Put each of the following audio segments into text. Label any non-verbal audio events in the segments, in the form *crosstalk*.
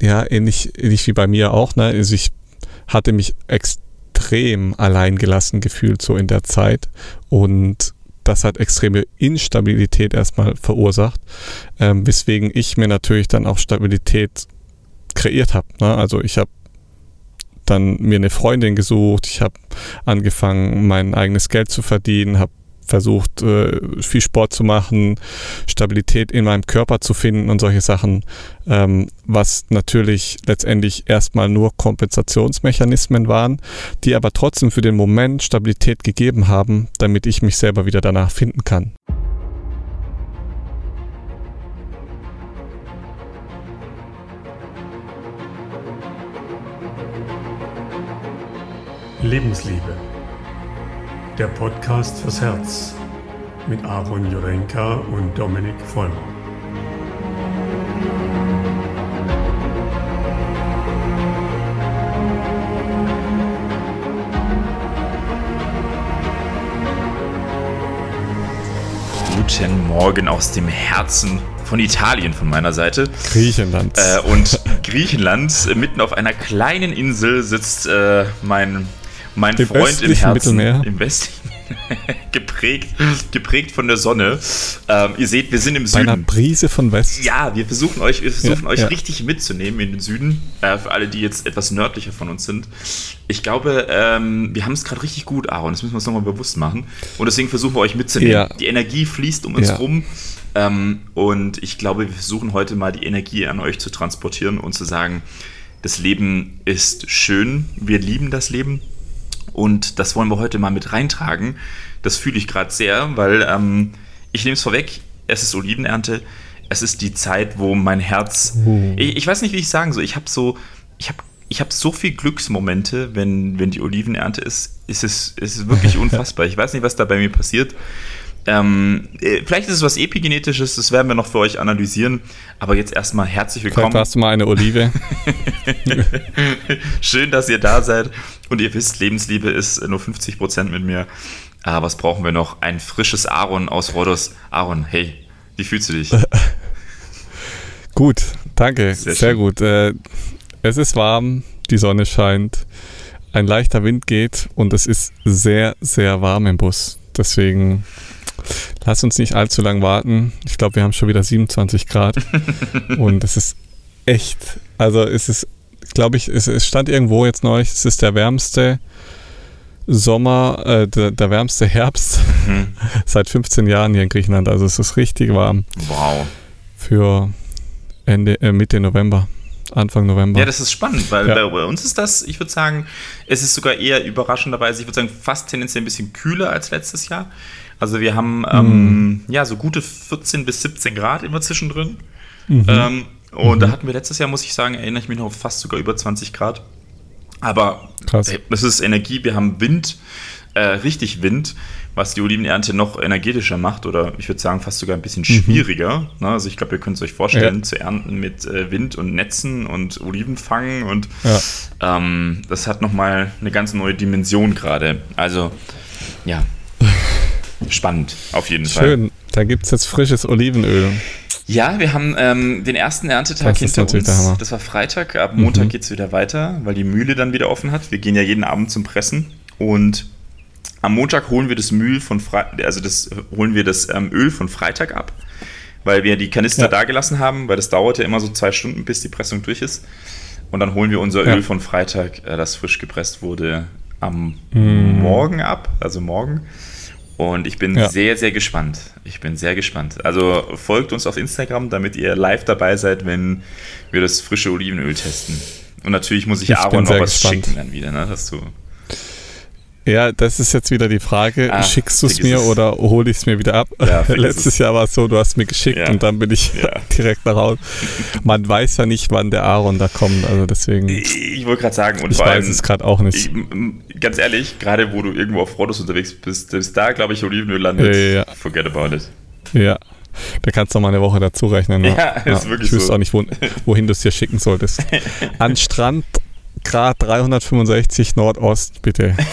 ja, ähnlich, ähnlich wie bei mir auch, ne? Also ich hatte mich extrem alleingelassen gefühlt so in der Zeit und das hat extreme Instabilität erstmal verursacht, ähm, weswegen ich mir natürlich dann auch Stabilität kreiert habe. Ne? Also ich habe dann mir eine Freundin gesucht, ich habe angefangen, mein eigenes Geld zu verdienen, habe versucht, äh, viel Sport zu machen, Stabilität in meinem Körper zu finden und solche Sachen, ähm, was natürlich letztendlich erstmal nur Kompensationsmechanismen waren, die aber trotzdem für den Moment Stabilität gegeben haben, damit ich mich selber wieder danach finden kann. Lebensliebe. Der Podcast fürs Herz mit Aaron Jurenka und Dominik Vollmer. Guten Morgen aus dem Herzen von Italien von meiner Seite. Griechenland. Äh, und Griechenland, äh, mitten auf einer kleinen Insel sitzt äh, mein mein Im Freund im Herzen, Mittelmeer. im Westen, *laughs* geprägt, geprägt von der Sonne. Ähm, ihr seht, wir sind im Bei Süden. einer Brise von Westen. Ja, wir versuchen euch, wir versuchen Ja, euch ja. richtig mitzunehmen in den Süden. Äh, für alle, die jetzt etwas nördlicher von uns sind. Ich glaube, ähm, wir haben es gerade richtig gut, Aaron. Das müssen wir uns nochmal bewusst machen. Und deswegen versuchen wir euch mitzunehmen. Ja. Die Energie fließt um uns rum. Ähm, und ich glaube, wir versuchen heute mal die Energie an euch zu transportieren und zu sagen, das Leben ist schön, wir lieben das Leben und das wollen wir heute mal mit reintragen. Das fühle ich gerade sehr, weil ähm, ich nehme es vorweg, es ist Olivenernte, es ist die Zeit, wo mein Herz, Uh. ich, ich weiß nicht, wie ich sagen soll, ich habe so, ich habe ich habe so viel Glücksmomente, wenn, wenn die Olivenernte ist, ist es, ist es wirklich *laughs* unfassbar. Ich weiß nicht, was da bei mir passiert. Ähm, äh, vielleicht ist es was Epigenetisches, das werden wir noch für euch analysieren. Aber jetzt erstmal herzlich Vielleicht willkommen. warst du mal eine Olive. *laughs* Schön, dass ihr da seid. Und ihr wisst, Lebensliebe ist nur 50% mit mir. Aber was brauchen wir noch? Ein frisches Aaron aus Rhodos. Aaron, hey, wie fühlst du dich? *laughs* Gut, danke. Sehr Sehr, gut. Äh, es ist warm, die Sonne scheint, ein leichter Wind geht und es ist sehr, sehr warm im Bus. Deswegen lass uns nicht allzu lang warten. Ich glaube, wir haben schon wieder 27 Grad *laughs* und es ist echt, also es ist, glaube ich, es, es stand irgendwo jetzt neulich, es ist der wärmste Sommer, äh, der, der wärmste Herbst Mhm. *laughs* seit 15 Jahren hier in Griechenland. Also es ist richtig warm Wow. für Ende, äh, Mitte November, Anfang November. Ja, das ist spannend, weil Ja. bei, bei uns ist das, ich würde sagen, es ist sogar eher überraschenderweise, ich würde sagen, fast tendenziell ein bisschen kühler als letztes Jahr. Also wir haben ähm, ja so gute 14 bis 17 Grad immer zwischendrin. Ähm, und da hatten wir letztes Jahr, muss ich sagen, erinnere ich mich noch fast sogar über 20 Grad. Aber Krass. ey, das ist Energie, wir haben Wind, äh, richtig Wind, was die Olivenernte noch energetischer macht oder ich würde sagen fast sogar ein bisschen schwieriger. Ne? Also ich glaube, ihr könnt es euch vorstellen, Ja. zu ernten mit äh, Wind und Netzen und Olivenfangen und Ja. ähm, das hat nochmal eine ganz neue Dimension gerade. Also, ja. Spannend, auf jeden Fall. Schön, da gibt es jetzt frisches Olivenöl. Ja, wir haben ähm, den ersten Erntetag Das hinter uns. Das war Freitag. Ab Montag Mhm. geht es wieder weiter, weil die Mühle dann wieder offen hat. Wir gehen ja jeden Abend zum Pressen. Und am Montag holen wir das Mühl von Fre also das holen wir das ähm, Öl von Freitag ab, weil wir die Kanister Ja. da gelassen haben, weil das dauert ja immer so zwei Stunden, bis die Pressung durch ist. Und dann holen wir unser Ja. Öl von Freitag, äh, das frisch gepresst wurde, am Mhm. Morgen ab, also morgen. Und ich bin Ja. sehr, sehr gespannt. Ich bin sehr gespannt. Also folgt uns auf Instagram, damit ihr live dabei seid, wenn wir das frische Olivenöl testen. Und natürlich muss ich, Ich Aaron noch was gespannt. schicken dann wieder, ne? Dass du Ja, das ist jetzt wieder die Frage, Ah, schickst du es mir oder hole ich es mir wieder ab? Ja, *laughs* Letztes es. Jahr war es so, du hast mir geschickt Ja. und dann bin ich Ja. *laughs* direkt nach Hause. Man weiß ja nicht, wann der Aaron da kommt, also deswegen, ich ich wollte gerade sagen, und vor weiß allem, es gerade auch nicht. ich, ganz ehrlich, gerade wo du irgendwo auf Rodos unterwegs bist, bis da, glaube ich, Olivenöl landet. Ja, ja, ja. Forget about it. Ja, da kannst du noch mal eine Woche dazu rechnen. ne? Ja, ist wirklich Ich wüsste so. auch nicht, wo, wohin du es dir schicken solltest. *laughs* An Strand Grad 365 Nordost, bitte. *laughs*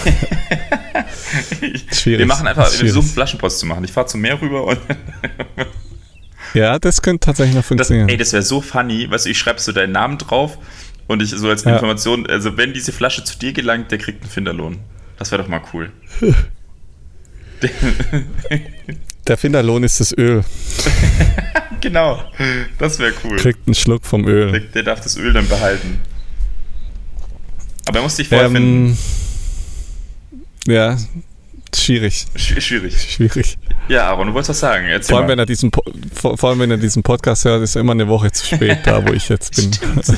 Schwierig. Wir machen einfach, wir versuchen Flaschenpost zu machen. Ich fahre zum Meer rüber und *laughs* Ja, das könnte tatsächlich noch Das, funktionieren. ey, das wäre so funny. Weißt du, ich schreibe so deinen Namen drauf und ich so als Ja. Information, also wenn diese Flasche zu dir gelangt, der kriegt einen Finderlohn. Das wäre doch mal cool. *laughs* Der Finderlohn ist das Öl. Genau, das wäre cool. Kriegt einen Schluck vom Öl. Der, der darf das Öl dann behalten. Aber er muss dich vorfinden. Ähm, ja, schwierig. Schw- Schwierig. Schwierig. Ja, Aaron, du wolltest was sagen. Erzähl Vor allem, wenn mal. er diesen, Po- vor, vor allem, wenn er diesen Podcast hört, ist er immer eine Woche zu spät da, wo ich jetzt bin. *laughs*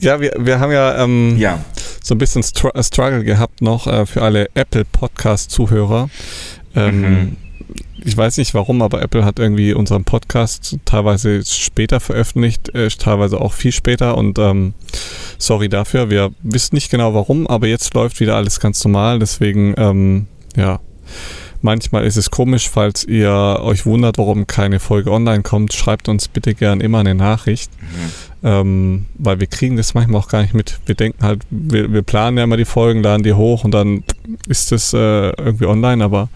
ja, wir, wir haben ja, ähm, Ja, so ein bisschen Str Struggle gehabt noch äh, für alle Apple Podcast-Zuhörer. Ähm, Mhm. Ich weiß nicht warum, aber Apple hat irgendwie unseren Podcast teilweise später veröffentlicht, äh, teilweise auch viel später und ähm, sorry dafür. Wir wissen nicht genau warum, aber jetzt läuft wieder alles ganz normal. Deswegen, ähm, ja, manchmal ist es komisch, falls ihr euch wundert, warum keine Folge online kommt. Schreibt uns bitte gern immer eine Nachricht ähm, weil wir kriegen das manchmal auch gar nicht mit. Wir denken halt, wir, wir planen ja immer die Folgen, laden die hoch und dann ist das äh, irgendwie online, aber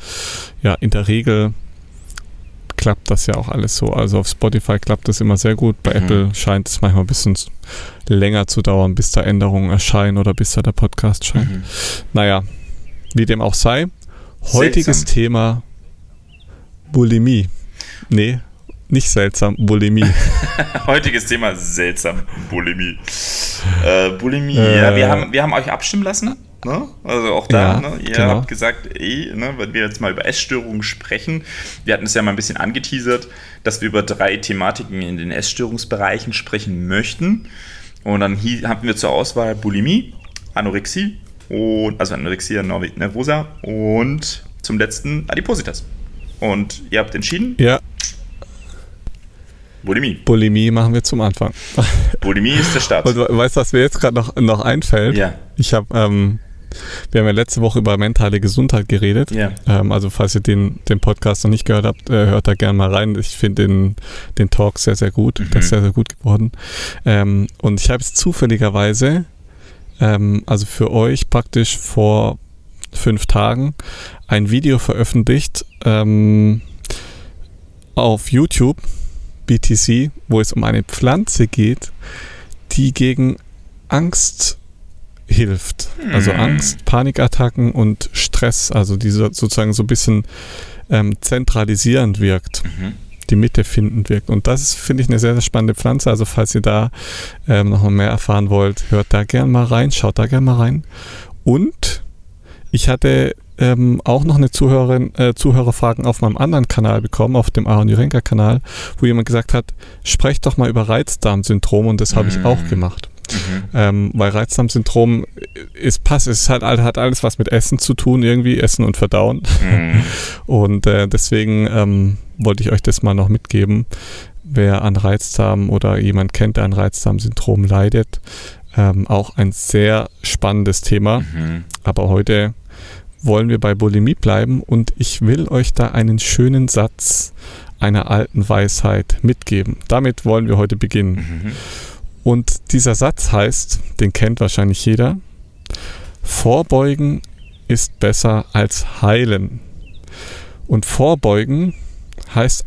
ja, in der Regel klappt das ja auch alles so. Also auf Spotify klappt das immer sehr gut. Bei Mhm. Apple scheint es manchmal ein bisschen länger zu dauern, bis da Änderungen erscheinen oder bis da der Podcast scheint. Mhm. Naja, wie dem auch sei. Heutiges Seltsam. Thema Bulimie. Nee, nicht seltsam, Bulimie. *laughs* *laughs* Heutiges Thema seltsam. Bulimie. Äh, Bulimie, Äh. ja, wir haben, wir haben euch abstimmen lassen. Ne? Also auch da, Ja, ne? ihr genau. habt gesagt, ey, ne, wenn wir jetzt mal über Essstörungen sprechen, wir hatten es ja mal ein bisschen angeteasert, dass wir über drei Thematiken in den Essstörungsbereichen sprechen möchten. Und dann hatten wir zur Auswahl Bulimie, Anorexie und also Anorexia nervosa und zum letzten Adipositas. Und ihr habt entschieden, ja, Bulimie. Bulimie machen wir zum Anfang. *laughs* Bulimie ist der Start. Und we- weißt du, was mir jetzt gerade noch, noch einfällt? Ja. Ich habe, ähm, wir haben ja letzte Woche über mentale Gesundheit geredet. Ja. Ähm, also falls ihr den, den Podcast noch nicht gehört habt, äh, hört da gerne mal rein. Ich finde den, den Talk sehr, sehr gut. Mhm. Der ist sehr, sehr gut geworden. Ähm, und ich habe jetzt zufälligerweise, ähm, also für euch praktisch vor fünf Tagen, ein Video veröffentlicht ähm, auf YouTube, BTC, wo es um eine Pflanze geht, die gegen Angst hilft. Also Hm. Angst, Panikattacken und Stress, also die so- sozusagen so ein bisschen ähm, zentralisierend wirkt, Mhm. Die Mitte findend wirkt. Und das ist, finde ich, eine sehr, sehr spannende Pflanze. Also falls ihr da ähm, noch mal mehr erfahren wollt, hört da gern mal rein, schaut da gern mal rein. Und ich hatte ähm, auch noch eine Zuhörerin, äh, Zuhörerfragen auf meinem anderen Kanal bekommen, auf dem Aaron Jurenka Kanal, wo jemand gesagt hat, sprecht doch mal über Reizdarmsyndrom und das habe ich Mm. auch gemacht. Mhm. Ähm, weil Reizdarmsyndrom ist passt, es hat, hat alles was mit Essen zu tun, irgendwie, Essen und Verdauen. Mhm. *laughs* Und äh, deswegen ähm, wollte ich euch das mal noch mitgeben. Wer an Reizdarm oder jemand kennt, der an Reizdarmsyndrom leidet, ähm, auch ein sehr spannendes Thema. Mhm. Aber heute wollen wir bei Bulimie bleiben und ich will euch da einen schönen Satz einer alten Weisheit mitgeben. Damit wollen wir heute beginnen. Mhm. Und dieser Satz heißt, den kennt wahrscheinlich jeder, Vorbeugen ist besser als heilen. Und vorbeugen heißt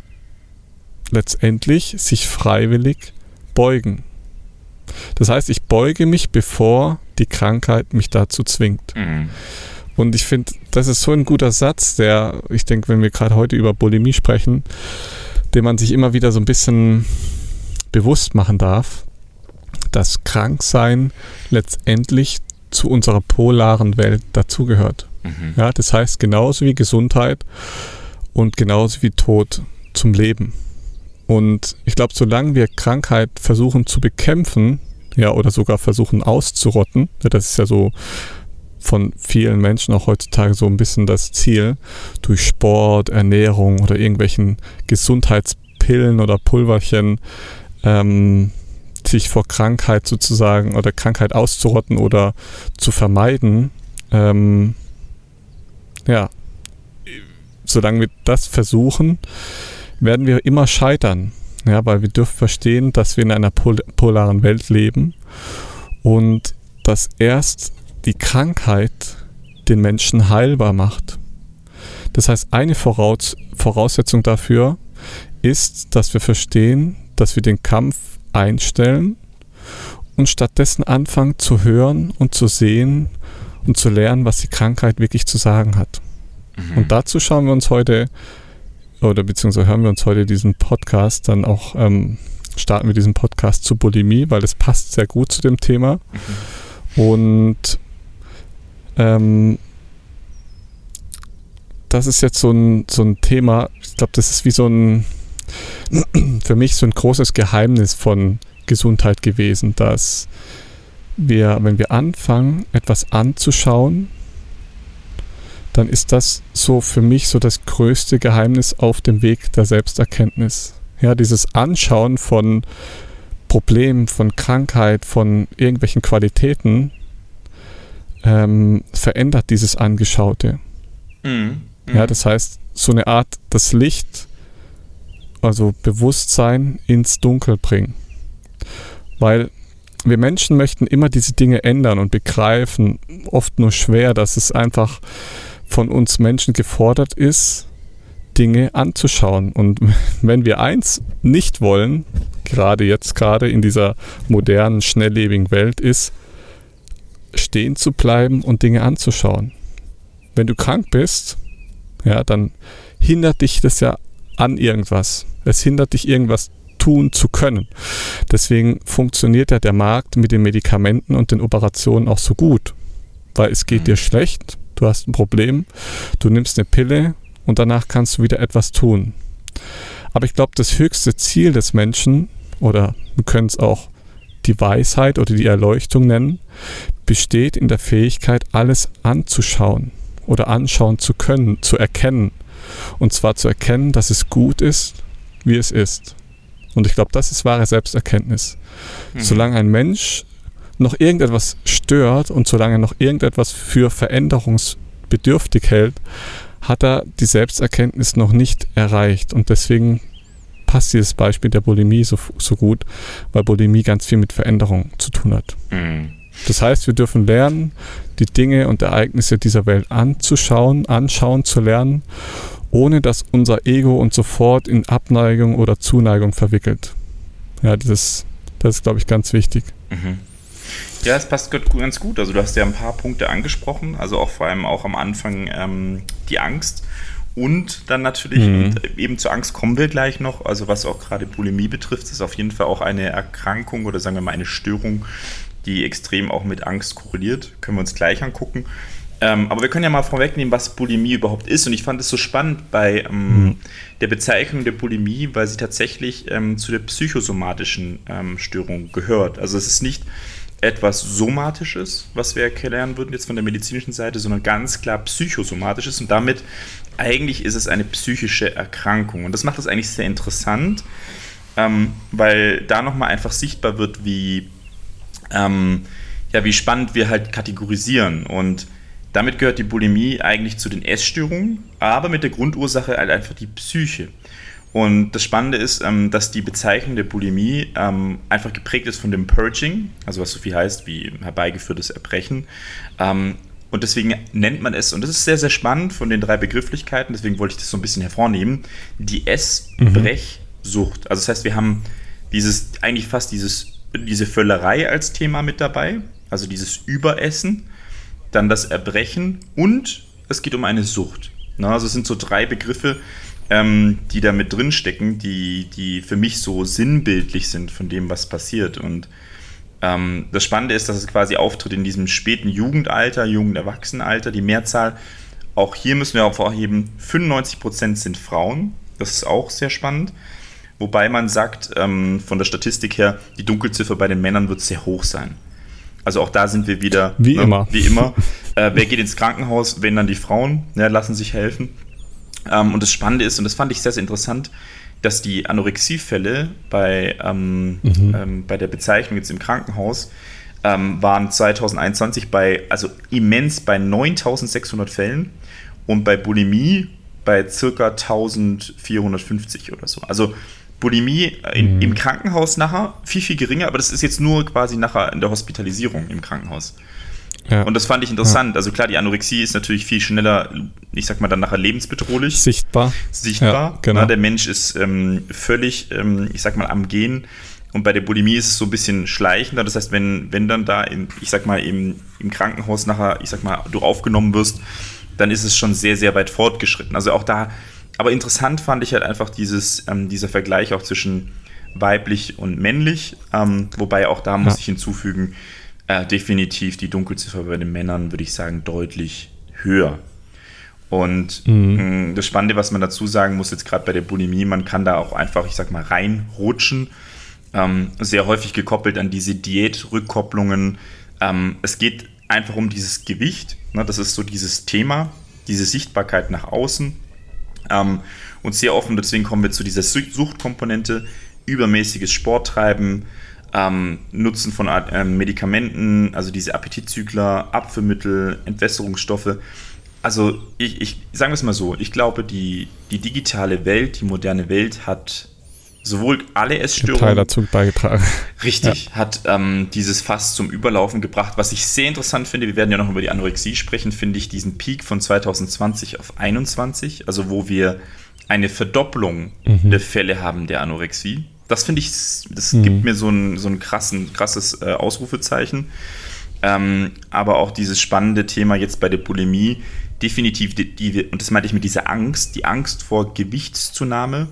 letztendlich sich freiwillig beugen. Das heißt, ich beuge mich, bevor die Krankheit mich dazu zwingt. Mhm. Und ich finde, das ist so ein guter Satz, der, ich denke, wenn wir gerade heute über Bulimie sprechen, den man sich immer wieder so ein bisschen bewusst machen darf, dass Kranksein letztendlich zu unserer polaren Welt dazugehört. Mhm. Ja, das heißt, genauso wie Gesundheit und genauso wie Tod zum Leben. Und ich glaube, solange wir Krankheit versuchen zu bekämpfen, ja, oder sogar versuchen auszurotten, ja, das ist ja so von vielen Menschen auch heutzutage so ein bisschen das Ziel, durch Sport, Ernährung oder irgendwelchen Gesundheitspillen oder Pulverchen ähm, sich vor Krankheit sozusagen oder Krankheit auszurotten oder zu vermeiden. Ähm, ja, solange wir das versuchen, werden wir immer scheitern. Ja, weil wir dürfen verstehen, dass wir in einer pol polaren Welt leben und dass erst die Krankheit den Menschen heilbar macht. Das heißt, eine Voraus Voraussetzung dafür ist, dass wir verstehen, dass wir den Kampf einstellen und stattdessen anfangen zu hören und zu sehen und zu lernen, was die Krankheit wirklich zu sagen hat. Mhm. Und dazu schauen wir uns heute oder beziehungsweise hören wir uns heute diesen Podcast dann auch, ähm, starten wir diesen Podcast zu Bulimie, weil es passt sehr gut zu dem Thema. Mhm. Und ähm, das ist jetzt so ein, so ein Thema, ich glaube, das ist wie so ein, für mich so ein großes Geheimnis von Gesundheit gewesen, dass wir, wenn wir anfangen, etwas anzuschauen, dann ist das so für mich so das größte Geheimnis auf dem Weg der Selbsterkenntnis. Ja, dieses Anschauen von Problemen, von Krankheit, von irgendwelchen Qualitäten ähm, verändert dieses Angeschaute. Mhm. Ja, das heißt, so eine Art das Licht, also Bewusstsein ins Dunkel bringen. Weil wir Menschen möchten immer diese Dinge ändern und begreifen, oft nur schwer, dass es einfach von uns Menschen gefordert ist, Dinge anzuschauen. Und *laughs* wenn wir eins nicht wollen, gerade jetzt, gerade in dieser modernen, schnelllebigen Welt, ist, stehen zu bleiben und Dinge anzuschauen. Wenn du krank bist, ja, dann hindert dich das ja an irgendwas. Es hindert dich irgendwas tun zu können. Deswegen funktioniert ja der Markt mit den Medikamenten und den Operationen auch so gut, weil es geht mhm. dir schlecht, du hast ein Problem, du nimmst eine Pille und danach kannst du wieder etwas tun. Aber ich glaube, das höchste Ziel des Menschen, oder wir können es auch die Weisheit oder die Erleuchtung nennen, besteht in der Fähigkeit, alles anzuschauen oder anschauen zu können, zu erkennen. Und zwar zu erkennen, dass es gut ist, wie es ist. Und ich glaube, das ist wahre Selbsterkenntnis. Mhm. Solange ein Mensch noch irgendetwas stört und solange er noch irgendetwas für veränderungsbedürftig hält, hat er die Selbsterkenntnis noch nicht erreicht. Und deswegen passt dieses Beispiel der Bulimie so, so gut, weil Bulimie ganz viel mit Veränderung zu tun hat. Mhm. Das heißt, wir dürfen lernen, die Dinge und Ereignisse dieser Welt anzuschauen, anschauen zu lernen, ohne dass unser Ego uns sofort in Abneigung oder Zuneigung verwickelt. Ja, das ist, das ist glaube ich, ganz wichtig. Mhm. Ja, es passt ganz gut. Also du hast ja ein paar Punkte angesprochen, also auch vor allem auch am Anfang ähm, die Angst. Und dann natürlich, mhm. und eben zur Angst kommen wir gleich noch, also was auch gerade Bulimie betrifft, ist auf jeden Fall auch eine Erkrankung oder sagen wir mal eine Störung, die extrem auch mit Angst korreliert. Können wir uns gleich angucken. Ähm, aber wir können ja mal vorwegnehmen, was Bulimie überhaupt ist. Und ich fand es so spannend bei ähm, mhm. der Bezeichnung der Bulimie, weil sie tatsächlich ähm, zu der psychosomatischen ähm, Störung gehört. Also es ist nicht etwas Somatisches, was wir erklären würden jetzt von der medizinischen Seite, sondern ganz klar Psychosomatisches. Und damit eigentlich ist es eine psychische Erkrankung. Und das macht es eigentlich sehr interessant, ähm, weil da nochmal einfach sichtbar wird, wie ähm, ja, wie spannend wir halt kategorisieren. Und damit gehört die Bulimie eigentlich zu den Essstörungen, aber mit der Grundursache halt einfach die Psyche. Und das Spannende ist, ähm, dass die Bezeichnung der Bulimie ähm, einfach geprägt ist von dem Purging, also was so viel heißt wie herbeigeführtes Erbrechen. Ähm, und deswegen nennt man es, und das ist sehr, sehr spannend von den drei Begrifflichkeiten, deswegen wollte ich das so ein bisschen hervornehmen, die Essbrechsucht. Also das heißt, wir haben dieses, eigentlich fast dieses diese Völlerei als Thema mit dabei, also dieses Überessen, dann das Erbrechen und es geht um eine Sucht. Na, also es sind so drei Begriffe, ähm, die da mit drinstecken, die, die für mich so sinnbildlich sind von dem, was passiert. Und ähm, das Spannende ist, dass es quasi auftritt in diesem späten Jugendalter, Jugenderwachsenenalter. Die Mehrzahl, auch hier müssen wir hervorheben, 95% sind Frauen. Das ist auch sehr spannend. Wobei man sagt, ähm, von der Statistik her, die Dunkelziffer bei den Männern wird sehr hoch sein. Also auch da sind wir wieder. Wie ne, immer. Wie immer. Äh, wer geht ins Krankenhaus, wenn dann die Frauen, ne, lassen sich helfen. Ähm, und das Spannende ist, und das fand ich sehr, sehr interessant, dass die Anorexiefälle bei, ähm, mhm. ähm, bei der Bezeichnung jetzt im Krankenhaus ähm, waren 2021 bei, also immens bei 9600 Fällen und bei Bulimie bei circa 1450 oder so. Also Bulimie in, mhm. im Krankenhaus nachher viel, viel geringer, aber das ist jetzt nur quasi nachher in der Hospitalisierung im Krankenhaus. Ja. Und das fand ich interessant. Ja. Also klar, die Anorexie ist natürlich viel schneller, ich sag mal dann nachher lebensbedrohlich. Sichtbar. Sichtbar. Ja, genau. Na, der Mensch ist ähm, völlig, ähm, ich sag mal, am Gehen. Und bei der Bulimie ist es so ein bisschen schleichender. Das heißt, wenn, wenn dann da, im, ich sag mal, im, im Krankenhaus nachher, ich sag mal, du aufgenommen wirst, dann ist es schon sehr, sehr weit fortgeschritten. Also auch da, aber interessant fand ich halt einfach dieses, ähm, dieser Vergleich auch zwischen weiblich und männlich. Ähm, wobei auch da muss ja. ich hinzufügen, äh, definitiv die Dunkelziffer bei den Männern, würde ich sagen, deutlich höher. Und mhm. mh, mm, das Spannende, was man dazu sagen muss, jetzt gerade bei der Bulimie, man kann da auch einfach, ich sag mal, reinrutschen. Ähm, sehr häufig gekoppelt an diese Diätrückkopplungen. Ähm, es geht einfach um dieses Gewicht. Ne? Das ist so dieses Thema, diese Sichtbarkeit nach außen. Ähm, und sehr offen, deswegen kommen wir zu dieser Suchtkomponente, übermäßiges Sporttreiben, ähm, Nutzen von äh, Medikamenten, also diese Appetitzügler, Abführmittel, Entwässerungsstoffe. Also ich, ich sagen wir es mal so, ich glaube, die, die digitale Welt, die moderne Welt hat sowohl alle Essstörungen. Teil dazu beigetragen. Richtig, ja. hat ähm, dieses Fass zum Überlaufen gebracht. Was ich sehr interessant finde, wir werden ja noch über die Anorexie sprechen, finde ich diesen Peak von 2020 auf 2021, also wo wir eine Verdopplung mhm. der Fälle haben der Anorexie. Das finde ich, das mhm. gibt mir so ein, so ein krassen, krasses äh, Ausrufezeichen. Ähm, aber auch dieses spannende Thema jetzt bei der Bulimie, definitiv, die, die, und das meinte ich mit dieser Angst, die Angst vor Gewichtszunahme.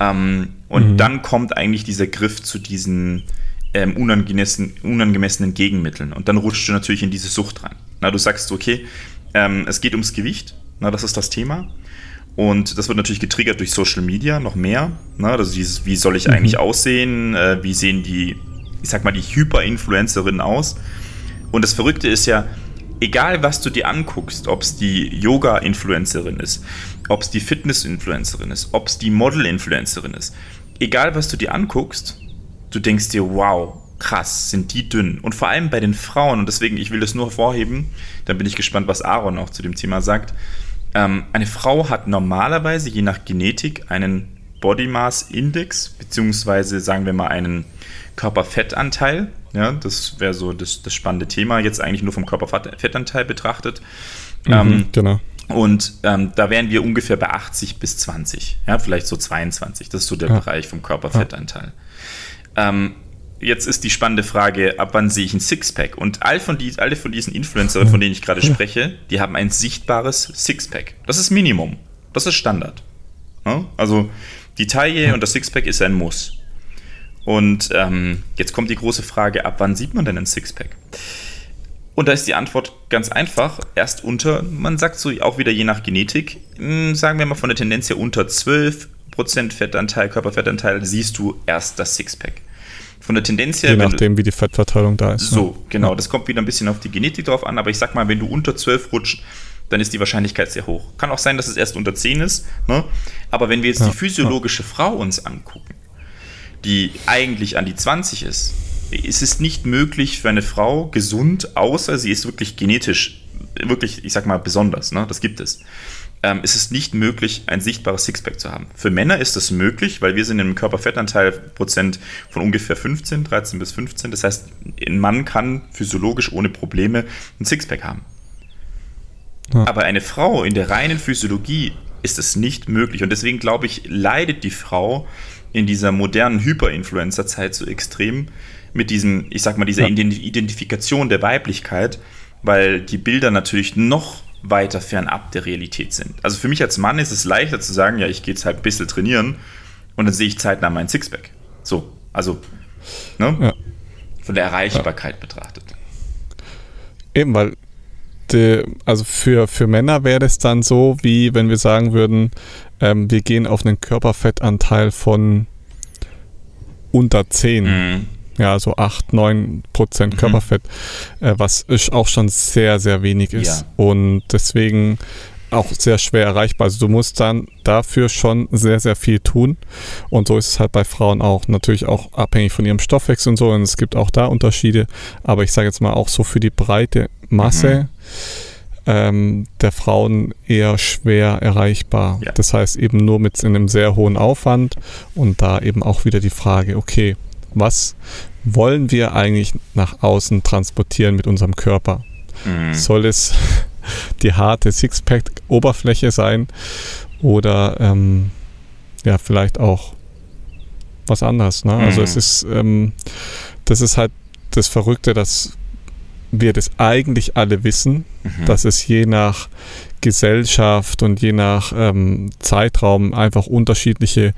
Ähm, und mhm. dann kommt eigentlich dieser Griff zu diesen ähm, unangemessenen, unangemessenen Gegenmitteln. Und dann rutschst du natürlich in diese Sucht rein. Na, du sagst, okay, ähm, es geht ums Gewicht, na, das ist das Thema. Und das wird natürlich getriggert durch Social Media noch mehr. Ne? Also dieses, wie soll ich mhm. eigentlich aussehen? Äh, wie sehen die, ich sag mal, die Hyper-Influencerinnen aus? Und das Verrückte ist ja, egal was du dir anguckst, ob es die Yoga-Influencerin ist, ob es die Fitness-Influencerin ist, ob es die Model-Influencerin ist, egal was du dir anguckst, du denkst dir, wow, krass, sind die dünn. Und vor allem bei den Frauen, und deswegen, ich will das nur hervorheben, dann bin ich gespannt, was Aaron auch zu dem Thema sagt ähm, eine Frau hat normalerweise je nach Genetik einen Body Mass Index, beziehungsweise sagen wir mal einen Körperfettanteil. Ja, das wäre so das, das spannende Thema, jetzt eigentlich nur vom Körperfettanteil betrachtet. Mhm, ähm, genau. Und ähm, da wären wir ungefähr bei 80 bis 20, ja, vielleicht so 22. Das ist so der ja. Bereich vom Körperfettanteil. Ja. Ähm, jetzt ist die spannende Frage, ab wann sehe ich ein Sixpack? Und all von die, alle von diesen Influencern, von denen ich gerade spreche, die haben ein sichtbares Sixpack. Das ist Minimum. Das ist Standard. Ja? Also die Taille und das Sixpack ist ein Muss. Und ähm, jetzt kommt die große Frage, ab wann sieht man denn ein Sixpack? Und da ist die Antwort ganz einfach. Erst unter, man sagt so auch wieder je nach Genetik, hm, sagen wir mal von der Tendenz her unter 12% Fettanteil, Körperfettanteil, siehst du erst das Sixpack. Von der Tendenz her. Je nachdem, wie die Fettverteilung da ist. So, ne? genau. Ja. Das kommt wieder ein bisschen auf die Genetik drauf an, aber ich sag mal, wenn du unter 12 rutscht, dann ist die Wahrscheinlichkeit sehr hoch. Kann auch sein, dass es erst unter 10 ist, ne? aber wenn wir jetzt ja, die physiologische ja. Frau uns angucken, die eigentlich an die 20 ist, ist es nicht möglich für eine Frau gesund, außer sie ist wirklich genetisch, wirklich, ich sag mal, besonders. Ne? Das gibt es ähm, ist es nicht möglich, ein sichtbares Sixpack zu haben. Für Männer ist das möglich, weil wir sind im Körperfettanteil Prozent von ungefähr 15, 13 bis 15. Das heißt, ein Mann kann physiologisch ohne Probleme ein Sixpack haben. Ja. Aber eine Frau in der reinen Physiologie ist es nicht möglich. Und deswegen glaube ich, leidet die Frau in dieser modernen Hyperinfluencer-Zeit so extrem mit diesem, ich sag mal, dieser ja. Identifikation der Weiblichkeit, weil die Bilder natürlich noch weiter fernab der Realität sind. Also für mich als Mann ist es leichter zu sagen, ja, ich gehe jetzt halt ein bisschen trainieren und dann sehe ich zeitnah mein Sixpack. So, also ne? ja. von der Erreichbarkeit ja. betrachtet. Eben, weil die, also für, für Männer wäre das dann so, wie wenn wir sagen würden, ähm, wir gehen auf einen Körperfettanteil von unter 10. Mhm ja, so 8, 9 Prozent mhm. Körperfett, äh, was auch schon sehr, sehr wenig ist. Ja. Und deswegen auch sehr schwer erreichbar. Also du musst dann dafür schon sehr, sehr viel tun. Und so ist es halt bei Frauen auch. Natürlich auch abhängig von ihrem Stoffwechsel und so. Und es gibt auch da Unterschiede. Aber ich sage jetzt mal auch so für die breite Masse. Mhm. Ähm, der Frauen eher schwer erreichbar. Ja. Das heißt eben nur mit einem sehr hohen Aufwand und da eben auch wieder die Frage, okay, was wollen wir eigentlich nach außen transportieren mit unserem Körper? Mhm. Soll es *laughs* die harte Sixpack-Oberfläche sein oder ähm, ja, vielleicht auch was anderes. Ne? Also mhm. Also es ist, ähm, das ist halt das Verrückte, dass wir das eigentlich alle wissen, mhm. dass es je nach Gesellschaft und je nach ähm, Zeitraum einfach unterschiedliche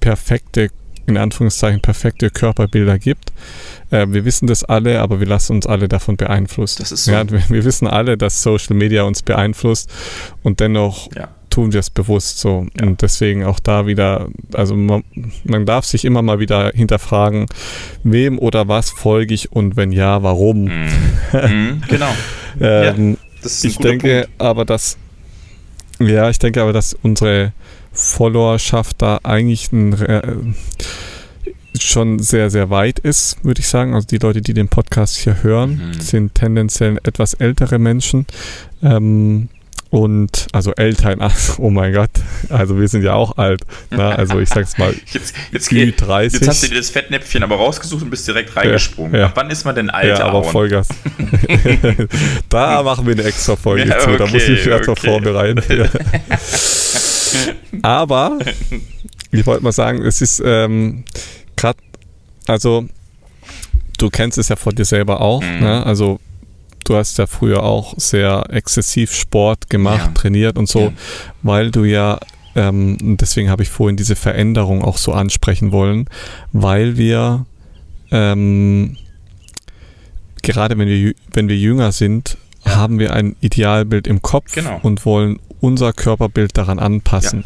perfekte, in Anführungszeichen perfekte Körperbilder gibt. Äh, wir wissen das alle, aber wir lassen uns alle davon beeinflussen. Das ist so. Ja, wir, wir, wissen alle, dass Social Media uns beeinflusst und dennoch ja tun wir es bewusst so. Ja. Und deswegen auch da wieder, also man, man, darf sich immer mal wieder hinterfragen, wem oder was folge ich und wenn ja, warum. Mhm. mhm genau. *laughs* ähm, ja, ich denke Punkt. aber, dass, ja, ich denke aber, dass unsere Followerschaft da eigentlich ein, äh, schon sehr, sehr weit ist, würde ich sagen. Also die Leute, die den Podcast hier hören, mhm. sind tendenziell etwas ältere Menschen. Ähm, und also Eltern, oh mein Gott, also wir sind ja auch alt. Ne? also ich sag's mal, *laughs* jetzt, jetzt, Ü30. Jetzt hast du dir das Fettnäpfchen aber rausgesucht und bist direkt reingesprungen. Ja, ja. wann ist man denn alt? Ja, aber Aaron? Vollgas. *laughs* da machen wir eine extra Folge ja, zu, da muss ich mich okay. erstmal vorbereiten. *laughs* aber ich wollte mal sagen, es ist ähm, gerade, also du kennst es ja von dir selber auch, mhm. ne? also du hast ja früher auch sehr exzessiv Sport gemacht, ja. trainiert und so, ja. weil du ja, ähm, deswegen habe ich vorhin diese Veränderung auch so ansprechen wollen, weil wir ähm, gerade wenn wir, wenn wir jünger sind, ja. haben wir ein Idealbild im Kopf genau. und wollen unser Körperbild daran anpassen.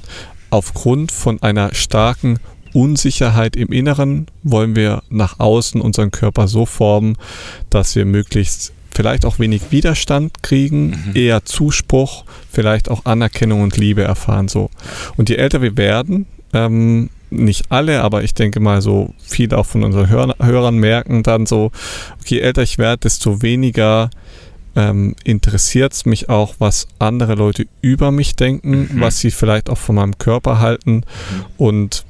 Aufgrund von einer starken Unsicherheit im Inneren wollen wir nach außen unseren Körper so formen, dass wir möglichst vielleicht auch wenig Widerstand kriegen, mhm. eher Zuspruch, vielleicht auch Anerkennung und Liebe erfahren so. Und je älter wir werden, ähm, nicht alle, aber ich denke mal so viele auch von unseren Hör Hörern merken dann so, okay, je älter ich werde, desto weniger ähm, interessiert es mich auch, was andere Leute über mich denken, mhm. was sie vielleicht auch von meinem Körper halten mhm. und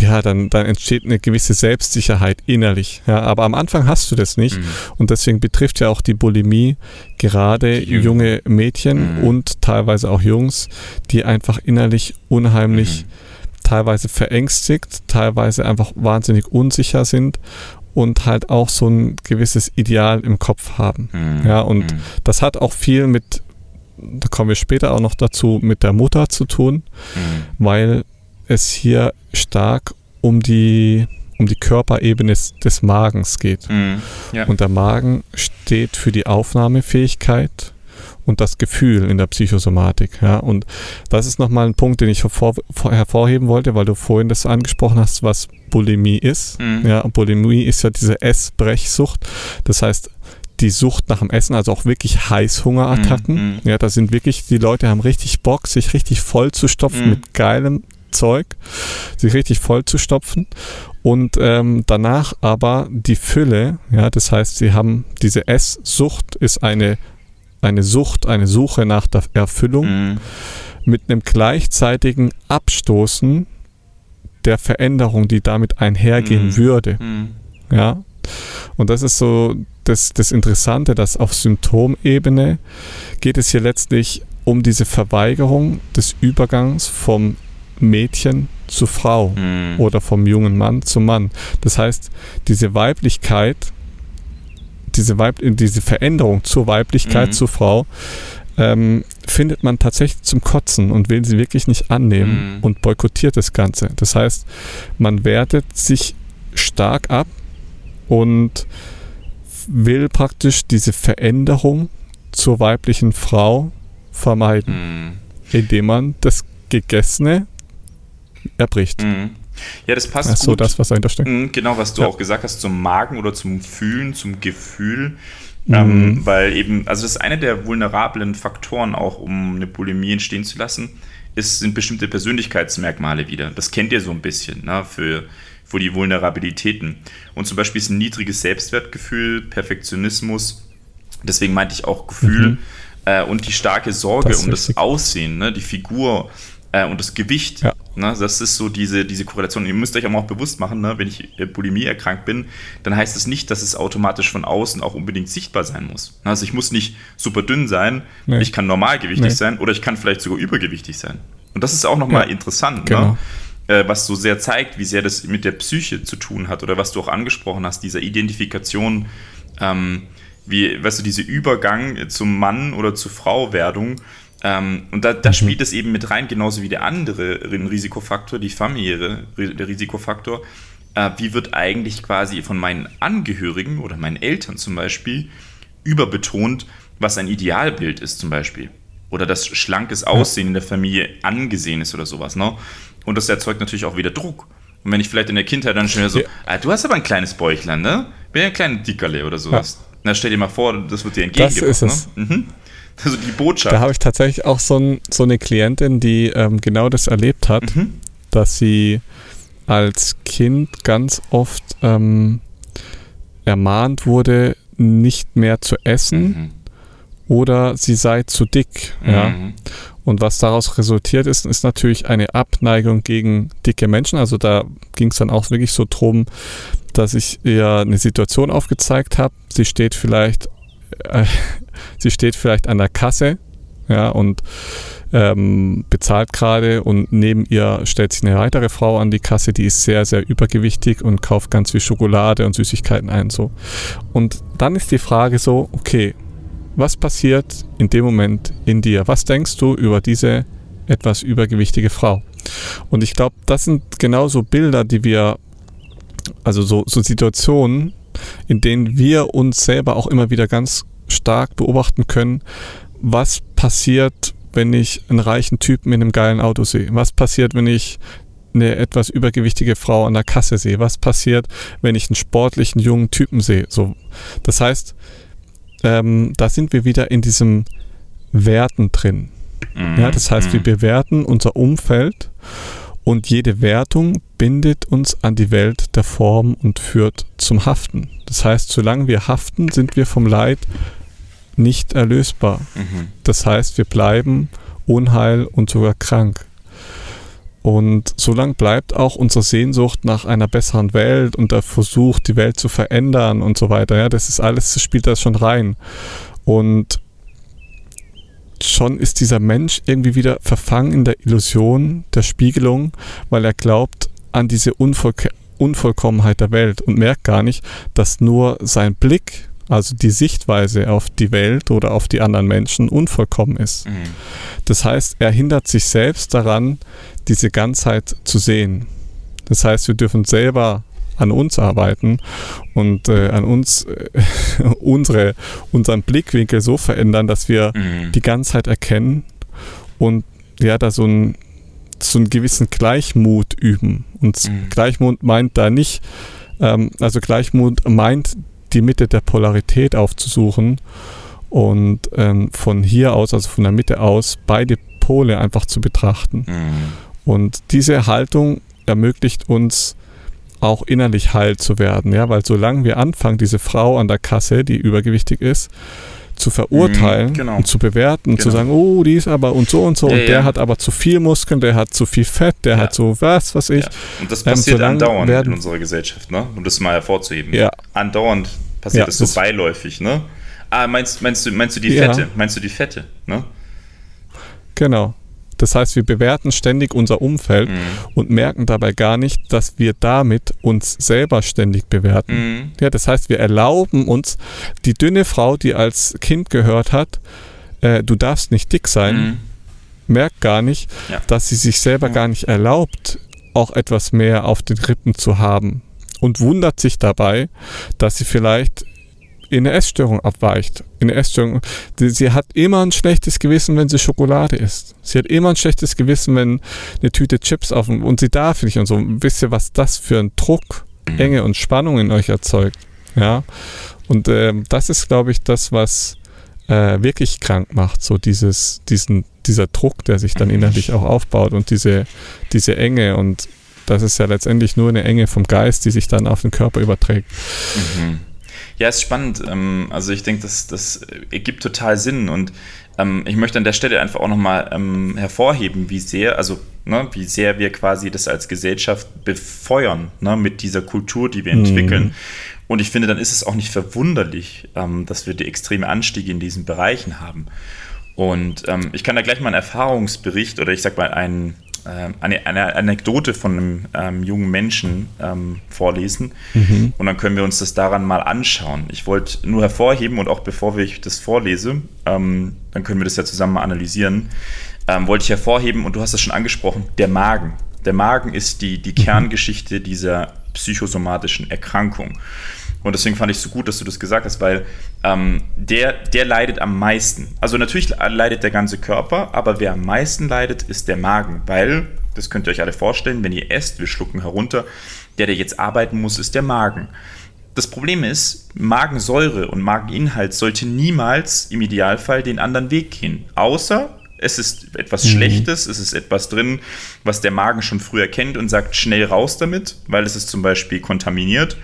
ja, dann, dann entsteht eine gewisse Selbstsicherheit innerlich. Ja, aber am Anfang hast du das nicht. Mhm. Und deswegen betrifft ja auch die Bulimie gerade die junge Mädchen mhm. und teilweise auch Jungs, die einfach innerlich unheimlich, mhm. teilweise verängstigt, teilweise einfach wahnsinnig unsicher sind und halt auch so ein gewisses Ideal im Kopf haben. Mhm. Ja, und mhm. das hat auch viel mit, da kommen wir später auch noch dazu, mit der Mutter zu tun, mhm. weil es hier stark um die, um die Körperebene des, Magens geht. Mhm, ja. Und der Magen steht für die Aufnahmefähigkeit und das Gefühl in der Psychosomatik. Ja? Und das ist nochmal ein Punkt, den ich hervor, hervorheben wollte, weil du vorhin das angesprochen hast, was Bulimie ist. Mhm. Ja, Bulimie ist ja diese Essbrechsucht. Das heißt, die Sucht nach dem Essen, also auch wirklich Heißhungerattacken. Mm, mm. Ja, da sind wirklich, die Leute haben richtig Bock, sich richtig voll zu stopfen mm. mit geilem Zeug, sich richtig voll zu stopfen und ähm, danach aber die Fülle, ja, das heißt, sie haben diese Esssucht ist eine, eine Sucht, eine Suche nach der Erfüllung mhm. mit einem gleichzeitigen Abstoßen der Veränderung, die damit einhergehen mhm. würde. Mhm. Ja. Und das ist so das, das Interessante, dass auf Symptomebene geht es hier letztlich um diese Verweigerung des Übergangs vom Mädchen zu Frau mhm. oder vom jungen Mann zum Mann. Das heißt, diese Weiblichkeit, diese, Weib diese Veränderung zur Weiblichkeit, mhm. zur Frau, ähm, findet man tatsächlich zum Kotzen und will sie wirklich nicht annehmen mhm. und boykottiert das Ganze. Das heißt, man wertet sich stark ab und will praktisch diese Veränderung zur weiblichen Frau vermeiden, mhm. indem man das Gegessene erbricht. Mhm. Ja, das passt. Ist so das, was dahinter steckt. Mhm, genau, was du ja. auch gesagt hast zum Magen oder zum Fühlen, zum Gefühl. Mhm. Ähm, weil eben, also das ist einer der vulnerablen Faktoren auch, um eine Bulimie entstehen zu lassen, ist, sind bestimmte Persönlichkeitsmerkmale wieder. Das kennt ihr so ein bisschen, ne, für, für die Vulnerabilitäten. Und zum Beispiel ist ein niedriges Selbstwertgefühl, Perfektionismus, deswegen meinte ich auch Gefühl, mhm. äh, und die starke Sorge das um das Aussehen, ne, die Figur, äh, und das Gewicht. Ja. Ne? Das ist so diese, diese Korrelation. Ihr müsst euch auch mal bewusst machen, ne? wenn ich äh, Bulimie erkrankt bin, dann heißt es das nicht, dass es automatisch von außen auch unbedingt sichtbar sein muss. Also ich muss nicht super dünn sein, nee. ich kann normalgewichtig nee. sein oder ich kann vielleicht sogar übergewichtig sein. Und das ist auch nochmal ja, interessant, ne? genau. ne? was so sehr zeigt, wie sehr das mit der Psyche zu tun hat oder was du auch angesprochen hast, dieser Identifikation, ähm, wie, weißt du, dieser Übergang zum Mann oder zur Frau-Werdung ähm, und da, da mhm. spielt es eben mit rein, genauso wie der andere Risikofaktor, die familiäre, der Risikofaktor. Äh, wie wird eigentlich quasi von meinen Angehörigen oder meinen Eltern zum Beispiel überbetont, was ein Idealbild ist zum Beispiel. Oder das schlankes Aussehen in der Familie angesehen ist oder sowas. Ne? Und das erzeugt natürlich auch wieder Druck. Und wenn ich vielleicht in der Kindheit dann schon so, ja. ah, du hast aber ein kleines Bäuchlein, ne? Bin ja ein kleiner Dickerle oder sowas. Ja. Na, stell dir mal vor, das wird dir entgegengebracht. Das ist es. Ne? Mhm. *laughs* Also die Botschaft. Da habe ich tatsächlich auch so, ein, so eine Klientin, die ähm, genau das erlebt hat, mhm. dass sie als Kind ganz oft ähm, ermahnt wurde, nicht mehr zu essen mhm. oder sie sei zu dick. Mhm. Ja. Und was daraus resultiert ist, ist natürlich eine Abneigung gegen dicke Menschen. Also da ging es dann auch wirklich so drum, dass ich ihr eine Situation aufgezeigt habe. Sie steht vielleicht äh, *laughs* sie steht vielleicht an der Kasse ja, und ähm, bezahlt gerade und neben ihr stellt sich eine weitere Frau an die Kasse, die ist sehr, sehr übergewichtig und kauft ganz viel Schokolade und Süßigkeiten ein. So. Und dann ist die Frage so, okay, was passiert in dem Moment in dir? Was denkst du über diese etwas übergewichtige Frau? Und ich glaube, das sind genauso Bilder, die wir, also so, so Situationen, in denen wir uns selber auch immer wieder ganz stark beobachten können, was passiert, wenn ich einen reichen Typen in einem geilen Auto sehe? Was passiert, wenn ich eine etwas übergewichtige Frau an der Kasse sehe? Was passiert, wenn ich einen sportlichen jungen Typen sehe? So, das heißt, ähm, da sind wir wieder in diesem Werten drin. Mhm. Ja, das heißt, wir mhm. bewerten unser Umfeld und jede Wertung bindet uns an die Welt der Form und führt zum Haften. Das heißt, solange wir haften, sind wir vom Leid nicht erlösbar. Mhm. Das heißt, wir bleiben unheil und sogar krank. Und solange bleibt auch unsere Sehnsucht nach einer besseren Welt und der Versuch, die Welt zu verändern und so weiter. Ja, das ist alles, das spielt da schon rein. Und schon ist dieser Mensch irgendwie wieder verfangen in der Illusion der Spiegelung, weil er glaubt an diese Unvoll Unvollkommenheit der Welt und merkt gar nicht, dass nur sein Blick also die Sichtweise auf die Welt oder auf die anderen Menschen unvollkommen ist. Mhm. Das heißt, er hindert sich selbst daran, diese Ganzheit zu sehen. Das heißt, wir dürfen selber an uns arbeiten und äh, an uns äh, *laughs* unsere, unseren Blickwinkel so verändern, dass wir mhm. die Ganzheit erkennen und ja, da so, ein, so einen gewissen Gleichmut üben. Und mhm. Gleichmut meint da nicht, ähm, also Gleichmut meint die Mitte der Polarität aufzusuchen und ähm, von hier aus, also von der Mitte aus, beide Pole einfach zu betrachten. Mhm. Und diese Haltung ermöglicht uns auch innerlich heil zu werden, ja, weil solange wir anfangen, diese Frau an der Kasse, die übergewichtig ist, zu verurteilen mhm, genau. und zu bewerten, genau. zu sagen, oh, die ist aber und so und so ja, und der ja. hat aber zu viel Muskeln, der hat zu viel Fett, der ja. hat so was, was ich. Und das ähm, passiert ähm, andauernd werden, in unserer Gesellschaft, ne? Um das mal hervorzuheben. Ja. Andauernd passiert das so das beiläufig, ne? Ah, meinst, meinst du, meinst du die Fette? Meinst du die Fette, ne? Genau. Das heißt, wir bewerten ständig unser Umfeld mhm. und merken dabei gar nicht, dass wir damit uns selber ständig bewerten. Mhm. Ja, das heißt, wir erlauben uns, die dünne Frau, die als Kind gehört hat, äh, du darfst nicht dick sein, mhm. merkt gar nicht, ja. dass sie sich selber gar nicht erlaubt, auch etwas mehr auf den Rippen zu haben und wundert sich dabei, dass sie vielleicht in eine Essstörung abweicht. In eine Essstörung. Sie hat immer ein schlechtes Gewissen, wenn sie Schokolade isst. Sie hat immer ein schlechtes Gewissen, wenn eine Tüte Chips auf und sie darf nicht und so. Wisst ihr, was das für ein Druck, Enge und Spannung in euch erzeugt? Ja. Und äh, das ist, glaube ich, das, was äh, wirklich krank macht. So dieses, diesen, dieser Druck, der sich dann mhm. innerlich auch aufbaut und diese, diese Enge und das ist ja letztendlich nur eine Enge vom Geist, die sich dann auf den Körper überträgt. Mhm. Ja, ist spannend. Ähm, also ich denke, das, das ergibt total Sinn. Und ähm, ich möchte an der Stelle einfach auch nochmal ähm, hervorheben, wie sehr, also ne, wie sehr wir quasi das als Gesellschaft befeuern ne, mit dieser Kultur, die wir entwickeln. Mhm. Und ich finde, dann ist es auch nicht verwunderlich, ähm, dass wir die extreme Anstiege in diesen Bereichen haben. Und ähm, ich kann da gleich mal einen Erfahrungsbericht oder ich sag mal einen, eine, eine, Anekdote von einem ähm, jungen Menschen ähm, vorlesen. Mhm. Und dann können wir uns das daran mal anschauen. Ich wollte nur hervorheben und auch bevor ich das vorlese, ähm, dann können wir das ja zusammen mal analysieren, ähm, wollte ich hervorheben, und du hast es schon angesprochen, der Magen. Der Magen ist die, die mhm. Kerngeschichte dieser psychosomatischen Erkrankung. Und deswegen fand ich es so gut, dass du das gesagt hast, weil ähm, der, der leidet am meisten. Also natürlich leidet der ganze Körper, aber wer am meisten leidet, ist der Magen, weil, das könnt ihr euch alle vorstellen, wenn ihr esst, wir schlucken herunter, der, der jetzt arbeiten muss, ist der Magen. Das Problem ist, Magensäure und Mageninhalt sollte niemals im Idealfall den anderen Weg gehen, außer es ist etwas mhm. Schlechtes, es ist etwas drin, was der Magen schon früh erkennt und sagt, schnell raus damit, weil es ist zum Beispiel kontaminiert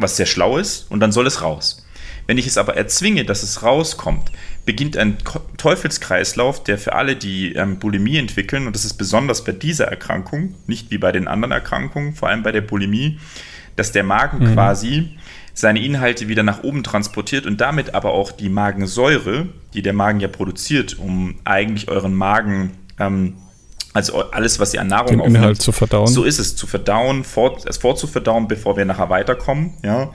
was sehr schlau ist, und dann soll es raus. Wenn ich es aber erzwinge, dass es rauskommt, beginnt ein Teufelskreislauf, der für alle, die ähm, Bulimie entwickeln, und das ist besonders bei dieser Erkrankung, nicht wie bei den anderen Erkrankungen, vor allem bei der Bulimie, dass der Magen mhm. quasi seine Inhalte wieder nach oben transportiert und damit aber auch die Magensäure, die der Magen ja produziert, um eigentlich euren Magen ähm, also alles, was ihr an Nahrung Den aufnimmt, Inhalt zu verdauen. So ist es, zu verdauen, fort, es vorzuverdauen, bevor wir nachher weiterkommen. Ja?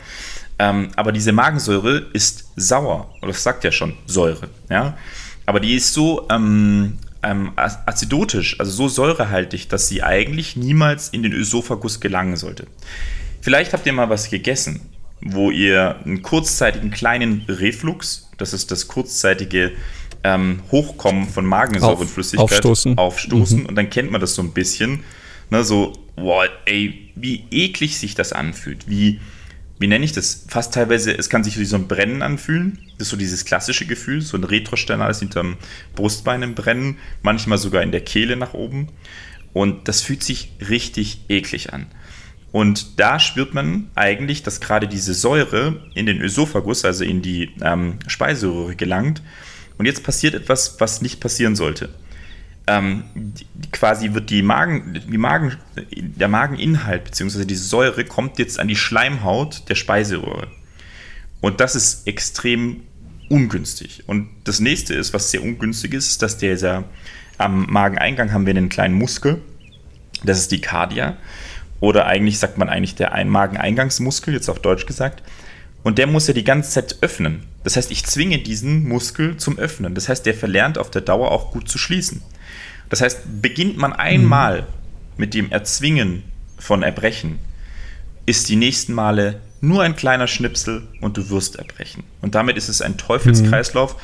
Ähm, aber diese Magensäure ist sauer, oder das sagt ja schon Säure. Ja? Aber die ist so ähm, ähm, acidotisch, also so säurehaltig, dass sie eigentlich niemals in den Ösophagus gelangen sollte. Vielleicht habt ihr mal was gegessen, wo ihr einen kurzzeitigen kleinen Reflux, das ist das kurzzeitige ähm, Hochkommen von Magensäureflüssigkeit Auf, aufstoßen, aufstoßen mhm. und dann kennt man das so ein bisschen. Ne, so, boah, ey, wie eklig sich das anfühlt. Wie, wie nenne ich das? Fast teilweise, es kann sich wie so ein Brennen anfühlen. Das ist so dieses klassische Gefühl, so ein Retrosternales hinterm Brustbein im Brennen, manchmal sogar in der Kehle nach oben. Und das fühlt sich richtig eklig an. Und da spürt man eigentlich, dass gerade diese Säure in den Ösophagus, also in die ähm, Speiseröhre gelangt und jetzt passiert etwas, was nicht passieren sollte. Ähm, die, quasi wird die Magen, die Magen, der Mageninhalt bzw. die Säure kommt jetzt an die Schleimhaut der Speiseröhre. Und das ist extrem ungünstig. Und das nächste ist, was sehr ungünstig ist, dass dieser am Mageneingang haben wir einen kleinen Muskel. Das ist die Cardia. Oder eigentlich sagt man eigentlich der Mageneingangsmuskel, jetzt auf Deutsch gesagt. Und der muss ja die ganze Zeit öffnen. Das heißt, ich zwinge diesen Muskel zum Öffnen. Das heißt, der verlernt auf der Dauer auch gut zu schließen. Das heißt, beginnt man einmal mhm. mit dem Erzwingen von Erbrechen, ist die nächsten Male nur ein kleiner Schnipsel und du wirst erbrechen. Und damit ist es ein Teufelskreislauf. Mhm.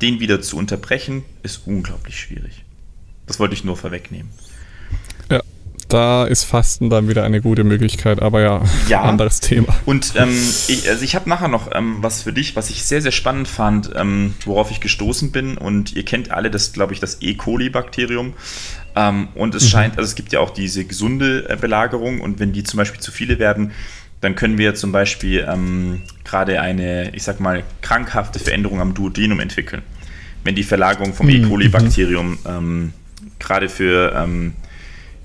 Den wieder zu unterbrechen, ist unglaublich schwierig. Das wollte ich nur vorwegnehmen da ist Fasten dann wieder eine gute Möglichkeit, aber ja, ja. anderes Thema. Und ähm, ich, also ich habe nachher noch ähm, was für dich, was ich sehr, sehr spannend fand, ähm, worauf ich gestoßen bin. Und ihr kennt alle das, glaube ich, das E. coli-Bakterium. Ähm, und es mhm. scheint, also es gibt ja auch diese gesunde äh, Belagerung und wenn die zum Beispiel zu viele werden, dann können wir zum Beispiel ähm, gerade eine, ich sag mal, krankhafte Veränderung am Duodenum entwickeln. Wenn die Verlagerung vom E. Mhm. coli-Bakterium ähm, gerade für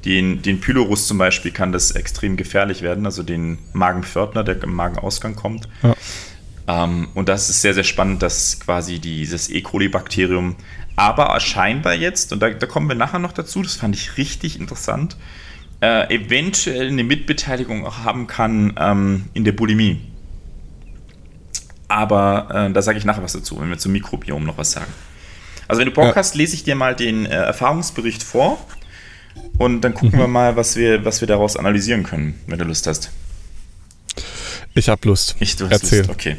den, den Pylorus zum Beispiel kann das extrem gefährlich werden, also den Magenpförtner, der im Magenausgang kommt. Ja. Ähm, und das ist sehr, sehr spannend, dass quasi dieses E. coli-Bakterium aber scheinbar jetzt, und da, da, kommen wir nachher noch dazu, das fand ich richtig interessant, äh, eventuell eine Mitbeteiligung auch haben kann ähm, in der Bulimie. Aber äh, da sage ich nachher was dazu, wenn wir zum Mikrobiom noch was sagen. Also wenn du Bock ja. hast, lese ich dir mal den äh, Erfahrungsbericht vor und dann gucken mhm. wir mal, was wir, was wir daraus analysieren können, wenn du Lust hast. Ich habe Lust. Ich, du hast Erzähl. Lust, okay.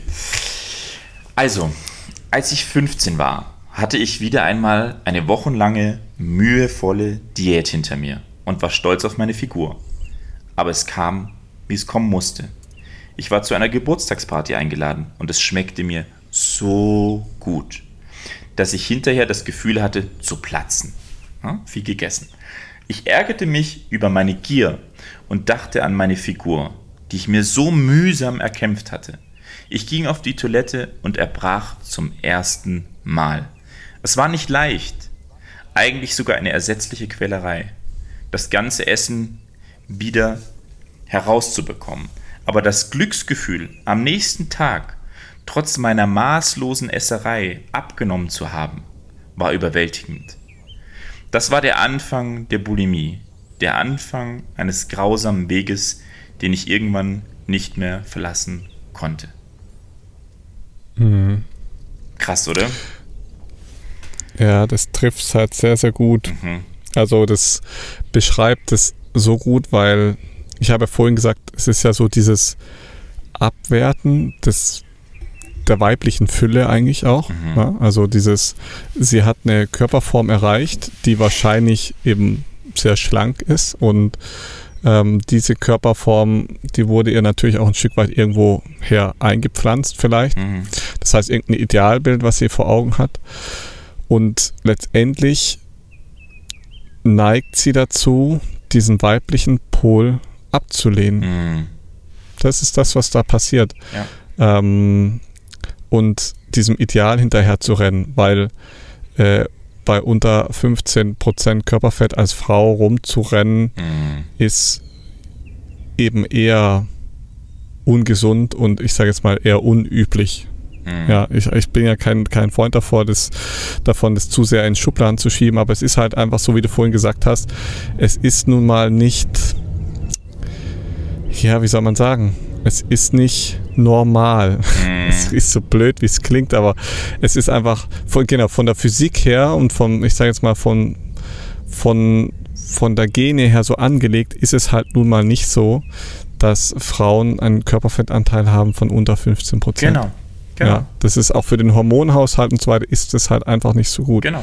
Also, als ich 15 war, hatte ich wieder einmal eine wochenlange, mühevolle Diät hinter mir und war stolz auf meine Figur. Aber es kam, wie es kommen musste. Ich war zu einer Geburtstagsparty eingeladen und es schmeckte mir so gut, dass ich hinterher das Gefühl hatte, zu platzen. Ja, viel gegessen. Ich ärgerte mich über meine Gier und dachte an meine Figur, die ich mir so mühsam erkämpft hatte. Ich ging auf die Toilette und erbrach zum ersten Mal. Es war nicht leicht, eigentlich sogar eine ersetzliche Quälerei, das ganze Essen wieder herauszubekommen. Aber das Glücksgefühl, am nächsten Tag trotz meiner maßlosen Esserei abgenommen zu haben, war überwältigend. Das war der Anfang der Bulimie, der Anfang eines grausamen Weges, den ich irgendwann nicht mehr verlassen konnte. Mhm. Krass, oder? Ja, das trifft es halt sehr, sehr gut. Mhm. Also das beschreibt es so gut, weil ich habe ja vorhin gesagt, es ist ja so dieses Abwerten des der weiblichen Fülle eigentlich auch. Mhm. Ja? Also dieses, sie hat eine Körperform erreicht, die wahrscheinlich eben sehr schlank ist und ähm, diese Körperform, die wurde ihr natürlich auch ein Stück weit irgendwo her eingepflanzt vielleicht. Mhm. Das heißt, irgendein Idealbild, was sie vor Augen hat. Und letztendlich neigt sie dazu, diesen weiblichen Pol abzulehnen. Mhm. Das ist das, was da passiert. Ja. Ähm, und diesem Ideal hinterher zu rennen, weil äh, bei unter 15% Körperfett als Frau rumzurennen, Mhm. ist eben eher ungesund und ich sage jetzt mal eher unüblich. Mhm. Ja, ich, ich bin ja kein, kein Freund davor, das, davon, das zu sehr in Schubladen zu schieben, aber es ist halt einfach so, wie du vorhin gesagt hast, es ist nun mal nicht, ja, wie soll man sagen, es ist nicht normal. Mhm. Es ist so blöd, wie es klingt, aber es ist einfach von, genau, von der Physik her und vom, ich sage jetzt mal, von, von, von der Gene her so angelegt, ist es halt nun mal nicht so, dass Frauen einen Körperfettanteil haben von unter 15 Prozent. Genau. Genau. Ja, das ist auch für den Hormonhaushalt und so weiter ist das halt einfach nicht so gut. Genau.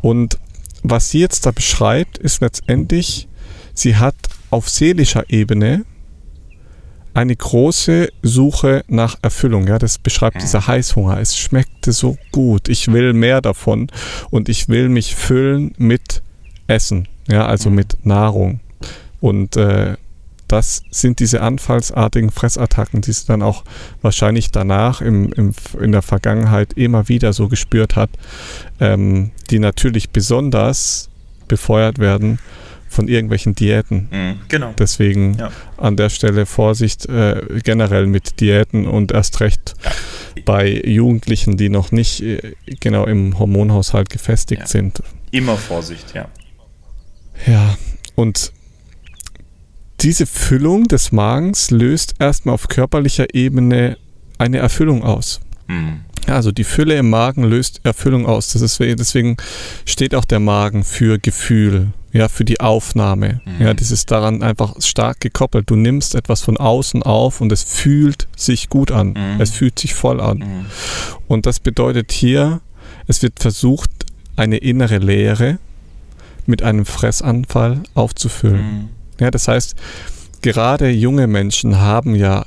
Und was sie jetzt da beschreibt, ist letztendlich, sie hat auf seelischer Ebene eine große Suche nach Erfüllung. Ja, das beschreibt Mhm. dieser Heißhunger. Es schmeckte so gut. Ich will mehr davon und ich will mich füllen mit Essen. Ja, also Mhm. mit Nahrung. Und äh, das sind diese anfallsartigen Fressattacken, die sie dann auch wahrscheinlich danach im, im, in der Vergangenheit immer wieder so gespürt hat, ähm, die natürlich besonders befeuert werden von irgendwelchen Diäten. Mhm. Genau. Deswegen Ja. an der Stelle Vorsicht äh, generell mit Diäten und erst recht bei Jugendlichen, die noch nicht äh, genau im Hormonhaushalt gefestigt Ja. sind. Immer Vorsicht, ja. Ja, und diese Füllung des Magens löst erstmal auf körperlicher Ebene eine Erfüllung aus. Mhm. Ja, Also die Fülle im Magen löst Erfüllung aus. Das ist, deswegen steht auch der Magen für Gefühl, ja, für die Aufnahme. Mhm. Ja, das ist daran einfach stark gekoppelt. Du nimmst etwas von außen auf und es fühlt sich gut an. Mhm. Es fühlt sich voll an. Mhm. Und das bedeutet hier, es wird versucht, eine innere Leere mit einem Fressanfall aufzufüllen. Mhm. Ja, das heißt, gerade junge Menschen haben ja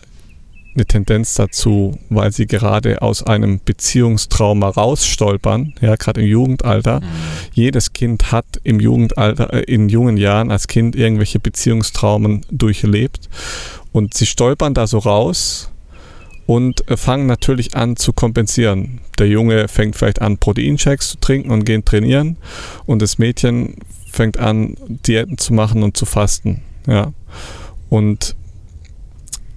eine Tendenz dazu, weil sie gerade aus einem Beziehungstrauma rausstolpern, ja, gerade im Jugendalter. Mhm. Jedes Kind hat im Jugendalter, äh, in jungen Jahren als Kind irgendwelche Beziehungstraumen durchlebt und sie stolpern da so raus und äh, fangen natürlich an zu kompensieren. Der Junge fängt vielleicht an, Proteinchecks zu trinken und gehen trainieren und das Mädchen fängt an, Diäten zu machen und zu fasten. Ja. Und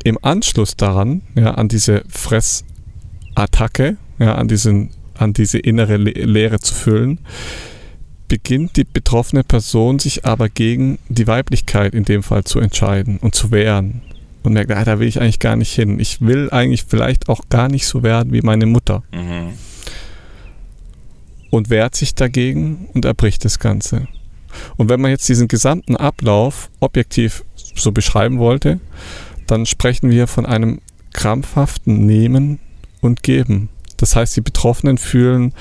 im Anschluss daran, ja, an diese Fressattacke, ja, an, diesen, an diese innere Le Leere zu füllen, beginnt die betroffene Person sich aber gegen die Weiblichkeit in dem Fall zu entscheiden und zu wehren. Und merkt, ah, da will ich eigentlich gar nicht hin. Ich will eigentlich vielleicht auch gar nicht so werden wie meine Mutter. Mhm. Und wehrt sich dagegen und erbricht das Ganze. Und wenn man jetzt diesen gesamten Ablauf objektiv so beschreiben wollte, dann sprechen wir von einem krampfhaften Nehmen und Geben. Das heißt, die Betroffenen fühlen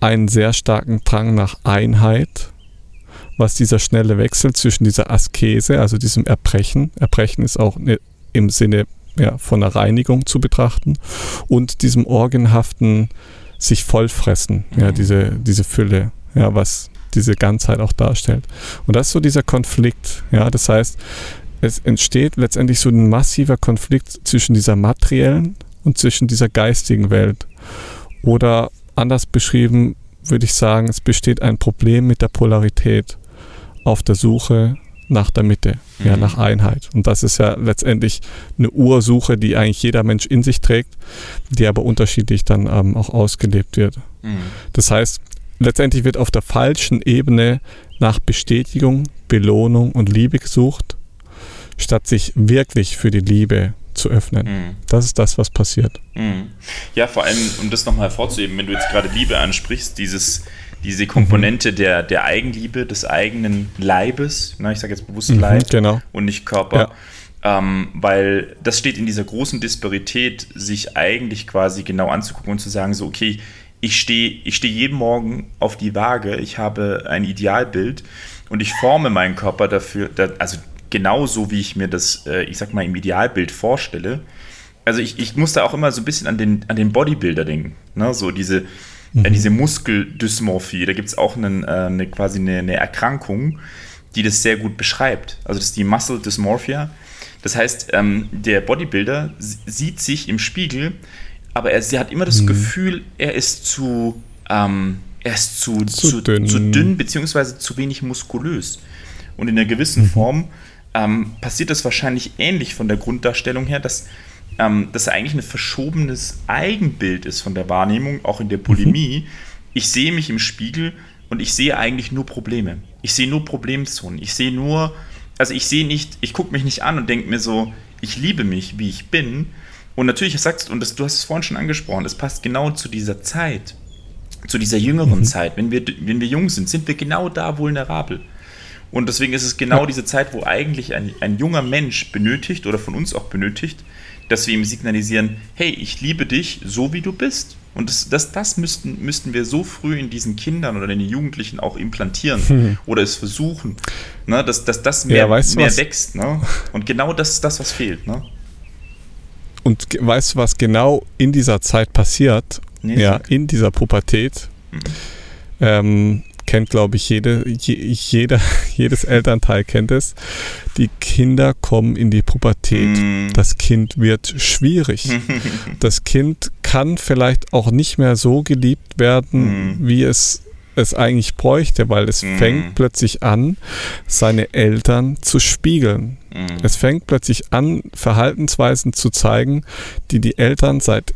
einen sehr starken Drang nach Einheit, was dieser schnelle Wechsel zwischen dieser Askese, also diesem Erbrechen, Erbrechen ist auch ne- im Sinne ja, von einer Reinigung zu betrachten, und diesem orgenhaften sich vollfressen, ja, Mhm. diese, diese Fülle, ja, was diese Ganzheit auch darstellt. Und das ist so dieser Konflikt, ja, das heißt, es entsteht letztendlich so ein massiver Konflikt zwischen dieser materiellen und zwischen dieser geistigen Welt. Oder anders beschrieben, würde ich sagen, es besteht ein Problem mit der Polarität auf der Suche nach der Mitte, mhm. ja, nach Einheit. Und das ist ja letztendlich eine Ursuche, die eigentlich jeder Mensch in sich trägt, die aber unterschiedlich dann ähm, auch ausgelebt wird. Mhm. Das heißt, letztendlich wird auf der falschen Ebene nach Bestätigung, Belohnung und Liebe gesucht, statt sich wirklich für die Liebe zu öffnen. Mhm. Das ist das, was passiert. Mhm. Ja, vor allem, um das nochmal hervorzuheben, wenn du jetzt gerade Liebe ansprichst, dieses, diese Komponente mhm. der, der Eigenliebe, des eigenen Leibes, na, ich sage jetzt bewusst mhm, Leib genau. und nicht Körper. Ja. Ähm, weil das steht in dieser großen Disparität, sich eigentlich quasi genau anzugucken und zu sagen, so, okay, ich stehe ich steh jeden Morgen auf die Waage, ich habe ein Idealbild und ich forme meinen Körper dafür, also genauso wie ich mir das, äh, ich sag mal, im Idealbild vorstelle. Also ich, ich muss da auch immer so ein bisschen an den, an den Bodybuilder denken. Ne? So diese, äh, mhm. äh, diese Muskeldysmorphie. Da gibt es auch einen, äh, eine, quasi eine, eine, Erkrankung, die das sehr gut beschreibt. Also das ist die Muscle Dysmorphia. Das heißt, ähm, der Bodybuilder sieht sich im Spiegel, aber er, er hat immer das mhm. Gefühl, er ist zu, ähm, er ist zu, zu, zu, dünn. zu, dünn. beziehungsweise zu wenig muskulös. Und in einer gewissen mhm. Form ähm, passiert das wahrscheinlich ähnlich von der Grunddarstellung her, dass ähm, das eigentlich ein verschobenes Eigenbild ist von der Wahrnehmung, auch in der Polemie. Mhm. Ich sehe mich im Spiegel und ich sehe eigentlich nur Probleme. Ich sehe nur Problemzonen. Ich sehe nur, also ich sehe nicht, ich gucke mich nicht an und denke mir so, ich liebe mich, wie ich bin. Und natürlich, sagst und das, du hast es vorhin schon angesprochen, es passt genau zu dieser Zeit, zu dieser jüngeren mhm. Zeit. Wenn wir, wenn wir jung sind, sind wir genau da vulnerabel. Und deswegen ist es genau diese Zeit, wo eigentlich ein, ein junger Mensch benötigt oder von uns auch benötigt, dass wir ihm signalisieren, hey, ich liebe dich so, wie du bist. Und das, das, das müssten, müssten wir so früh in diesen Kindern oder in den Jugendlichen auch implantieren hm. oder es versuchen, ne, dass, dass das mehr, ja, weißt mehr wächst. Ne? Und genau das ist das, was fehlt. Ne? Und weißt du, was genau in dieser Zeit passiert? Nee, ja, in dieser Pubertät. Mhm. Ähm, kennt, glaube ich, jede, je, jeder, *laughs* jedes Elternteil kennt es. Die Kinder kommen in die Pubertät. Mm. Das Kind wird schwierig. *laughs* das Kind kann vielleicht auch nicht mehr so geliebt werden, mm. wie es es eigentlich bräuchte, weil es mm. fängt plötzlich an, seine Eltern zu spiegeln. Mm. Es fängt plötzlich an, Verhaltensweisen zu zeigen, die die Eltern seit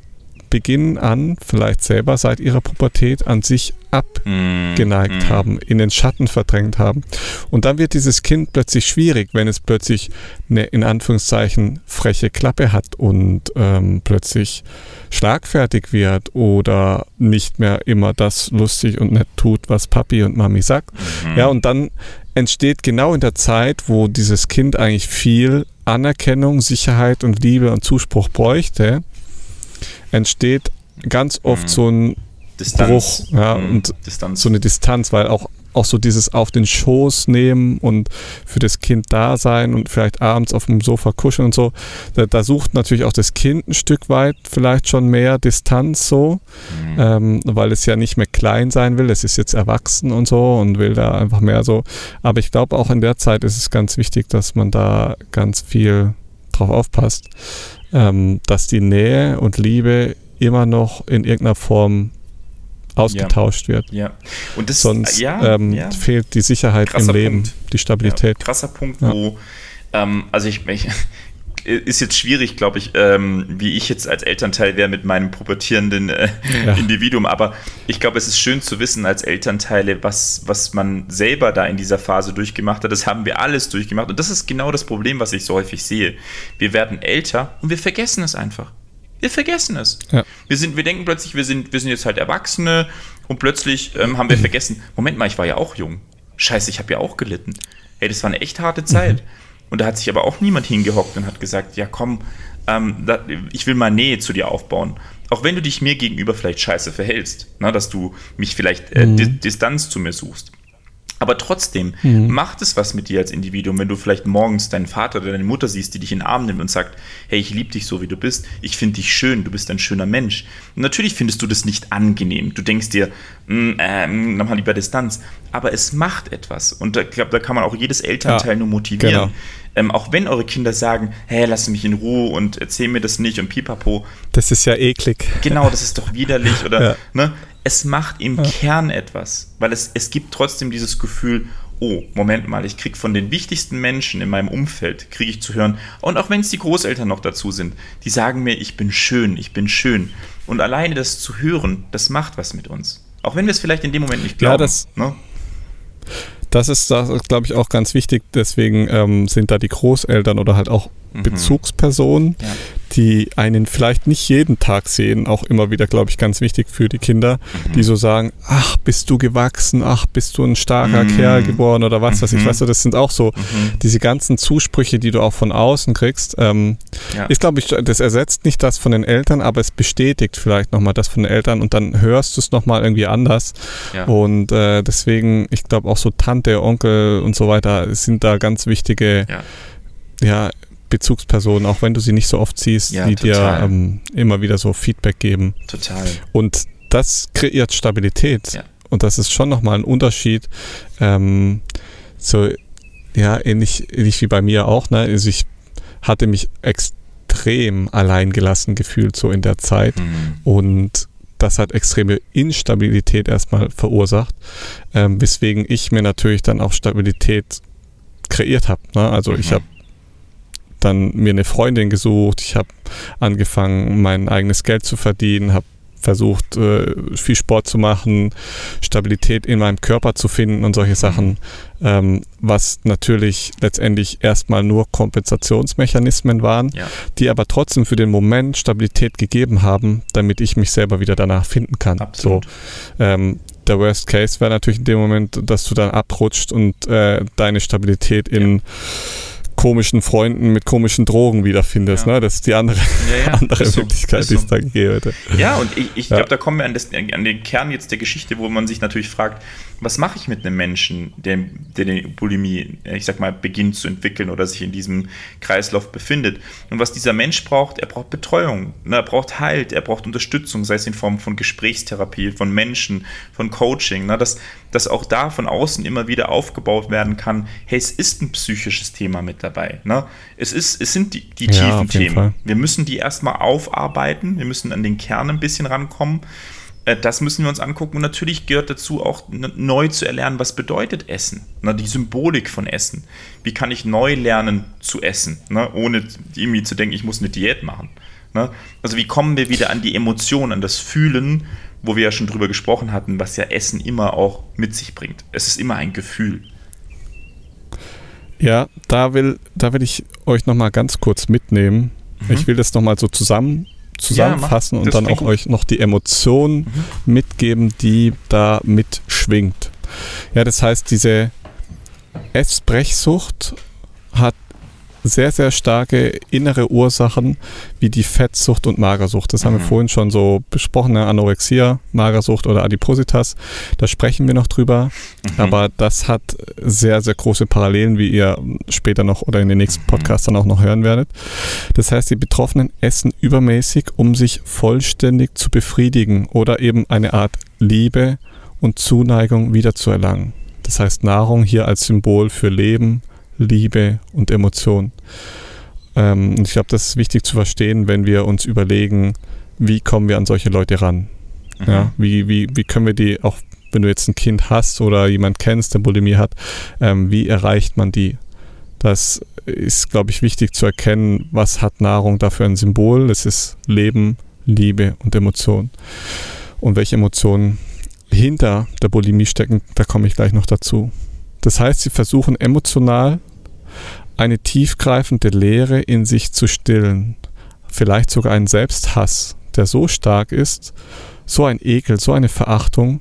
Beginn an, vielleicht selber seit ihrer Pubertät, an sich abgeneigt mm, mm. haben, in den Schatten verdrängt haben. Und dann wird dieses Kind plötzlich schwierig, wenn es plötzlich eine in Anführungszeichen freche Klappe hat und ähm, plötzlich schlagfertig wird oder nicht mehr immer das lustig und nett tut, was Papi und Mami sagt. Mhm. Ja, und dann entsteht genau in der Zeit, wo dieses Kind eigentlich viel Anerkennung, Sicherheit und Liebe und Zuspruch bräuchte, entsteht ganz oft mhm. so ein Distanz. Bruch ja, mhm. und Distanz. so eine Distanz, weil auch, auch so dieses auf den Schoß nehmen und für das Kind da sein und vielleicht abends auf dem Sofa kuscheln und so, da, da sucht natürlich auch das Kind ein Stück weit vielleicht schon mehr Distanz so, mhm. ähm, weil es ja nicht mehr klein sein will, es ist jetzt erwachsen und so und will da einfach mehr so. Aber ich glaube auch in der Zeit ist es ganz wichtig, dass man da ganz viel drauf aufpasst, ähm, dass die Nähe und Liebe immer noch in irgendeiner Form ausgetauscht ja. wird. Ja. Und das, Sonst ja, ähm, ja. fehlt die Sicherheit krasser im Leben, Punkt. die Stabilität. krasser Punkt, wo, ähm, also ich, ich ist jetzt schwierig, glaube ich, ähm, wie ich jetzt als Elternteil wäre mit meinem pubertierenden äh, ja. Individuum. Aber ich glaube, es ist schön zu wissen als Elternteile, was, was man selber da in dieser Phase durchgemacht hat. Das haben wir alles durchgemacht. Und das ist genau das Problem, was ich so häufig sehe. Wir werden älter und wir vergessen es einfach. Wir vergessen es. Ja. Wir, sind, wir denken plötzlich, wir sind, wir sind jetzt halt Erwachsene und plötzlich ähm, haben wir mhm. vergessen, Moment mal, ich war ja auch jung. Scheiße, ich habe ja auch gelitten. Hey, das war eine echt harte Zeit. Mhm. Und da hat sich aber auch niemand hingehockt und hat gesagt, ja komm, ähm, da, ich will mal Nähe zu dir aufbauen. Auch wenn du dich mir gegenüber vielleicht scheiße verhältst, na, dass du mich vielleicht äh, mhm. Distanz zu mir suchst. Aber trotzdem mhm. macht es was mit dir als Individuum, wenn du vielleicht morgens deinen Vater oder deine Mutter siehst, die dich in den Arm nimmt und sagt, hey, ich liebe dich so, wie du bist, ich finde dich schön, du bist ein schöner Mensch. Und natürlich findest du das nicht angenehm. Du denkst dir, mm, äh, mm, dann mal lieber Distanz. Aber es macht etwas. Und ich glaube, da kann man auch jedes Elternteil ja, nur motivieren. Genau. Ähm, auch wenn eure Kinder sagen, hey, lass mich in Ruhe und erzähl mir das nicht und pipapo. Das ist ja eklig. Genau, das ist doch widerlich oder, *laughs* ja. ne? Es macht im ja. Kern etwas, weil es, es gibt trotzdem dieses Gefühl, oh, Moment mal, ich kriege von den wichtigsten Menschen in meinem Umfeld, kriege ich zu hören, und auch wenn es die Großeltern noch dazu sind, die sagen mir, ich bin schön, ich bin schön. Und alleine das zu hören, das macht was mit uns. Auch wenn wir es vielleicht in dem Moment nicht glauben. Ja, das, ne? das ist, glaube ich, auch ganz wichtig. Deswegen ähm, sind da die Großeltern oder halt auch mhm. Bezugspersonen, ja. Die einen vielleicht nicht jeden Tag sehen, auch immer wieder, glaube ich, ganz wichtig für die Kinder, mhm. die so sagen, ach, bist du gewachsen, ach, bist du ein starker mhm. Kerl geworden oder was weiß ich. Mhm. Weißt du, das sind auch so mhm. diese ganzen Zusprüche, die du auch von außen kriegst. Ähm, ja. Ich glaube, das ersetzt nicht das von den Eltern, aber es bestätigt vielleicht nochmal das von den Eltern und dann hörst du es nochmal irgendwie anders. Ja. Und äh, deswegen, ich glaube auch so Tante, Onkel und so weiter sind da ganz wichtige ja, ja Bezugspersonen, auch wenn du sie nicht so oft siehst, ja, die total. dir ähm, immer wieder so Feedback geben. Total. Und das kreiert Stabilität. Ja. Und das ist schon nochmal ein Unterschied. Ähm, so, ja, ähnlich, ähnlich wie bei mir auch. Ne? Also ich hatte mich extrem alleingelassen gefühlt so in der Zeit. Mhm. Und das hat extreme Instabilität erstmal verursacht, ähm, weswegen ich mir natürlich dann auch Stabilität kreiert habe. Ne? Also mhm. ich habe dann mir eine Freundin gesucht, ich habe angefangen, mein eigenes Geld zu verdienen, habe versucht, äh, viel Sport zu machen, Stabilität in meinem Körper zu finden und solche Sachen, ähm, was natürlich letztendlich erstmal nur Kompensationsmechanismen waren, ja. die aber trotzdem für den Moment Stabilität gegeben haben, damit ich mich selber wieder danach finden kann. Absolut. So, ähm, der Worst Case wäre natürlich in dem Moment, dass du dann abrutscht und äh, deine Stabilität in ja komischen Freunden mit komischen Drogen wiederfindest. Ja. Ne? Das ist die andere, ja, ja. *laughs* andere so, Möglichkeit, die es da gegeben hätte. Ja, und ich, ich glaube, da kommen wir an, das, an, den Kern jetzt der Geschichte, wo man sich natürlich fragt, was mache ich mit einem Menschen, der, der die Bulimie, ich sag mal, beginnt zu entwickeln oder sich in diesem Kreislauf befindet. Und was dieser Mensch braucht, er braucht Betreuung, ne? er braucht Halt, er braucht Unterstützung, sei es in Form von Gesprächstherapie, von Menschen, von Coaching, ne? dass, dass auch da von außen immer wieder aufgebaut werden kann, hey, es ist ein psychisches Thema mit dabei. Ne? Es, ist, es sind die, die ja, tiefen Themen. Fall. Wir müssen die erstmal aufarbeiten, wir müssen an den Kern ein bisschen rankommen. Äh, das müssen wir uns angucken. Und natürlich gehört dazu auch neu zu erlernen, was bedeutet Essen. die Symbolik von Essen. Wie kann ich neu lernen zu essen, ohne irgendwie zu denken, ich muss eine Diät machen. Also wie kommen wir wieder an die Emotionen, an das Fühlen, wo wir ja schon drüber gesprochen hatten, was ja Essen immer auch mit sich bringt. Es ist immer ein Gefühl. Ja, da will, da will ich euch nochmal ganz kurz mitnehmen. Mhm. Ich will das nochmal so zusammen zusammenfassen ja, und dann auch euch noch die Emotion mhm. mitgeben, die da mitschwingt. Ja, das heißt, diese Essbrechsucht hat sehr, sehr starke innere Ursachen wie die Fettsucht und Magersucht. Das mhm. haben wir mhm. vorhin schon so besprochen, ne? Anorexia, Magersucht oder Adipositas. Da sprechen wir noch drüber. Mhm. Aber das hat sehr, sehr große Parallelen, wie ihr später noch oder in den nächsten mhm. Podcasts dann auch noch hören werdet. Das heißt, die Betroffenen essen übermäßig, um sich vollständig zu befriedigen oder eben eine Art Liebe und Zuneigung wiederzuerlangen. Das heißt, Nahrung hier als Symbol für Leben, Liebe und Emotion. Ähm, ich glaube, das ist wichtig zu verstehen, wenn wir uns überlegen, wie kommen wir an solche Leute ran. Mhm. Ja, wie, wie, wie können wir die, auch wenn du jetzt ein Kind hast oder jemand kennst, der Bulimie hat, ähm, wie erreicht man die? Das ist, glaube ich, wichtig zu erkennen, was hat Nahrung dafür ein Symbol. Es ist Leben, Liebe und Emotion. Und welche Emotionen hinter der Bulimie stecken, da komme ich gleich noch dazu. Das heißt, sie versuchen emotional eine tiefgreifende Leere in sich zu stillen, vielleicht sogar einen Selbsthass, der so stark ist, so ein Ekel, so eine Verachtung,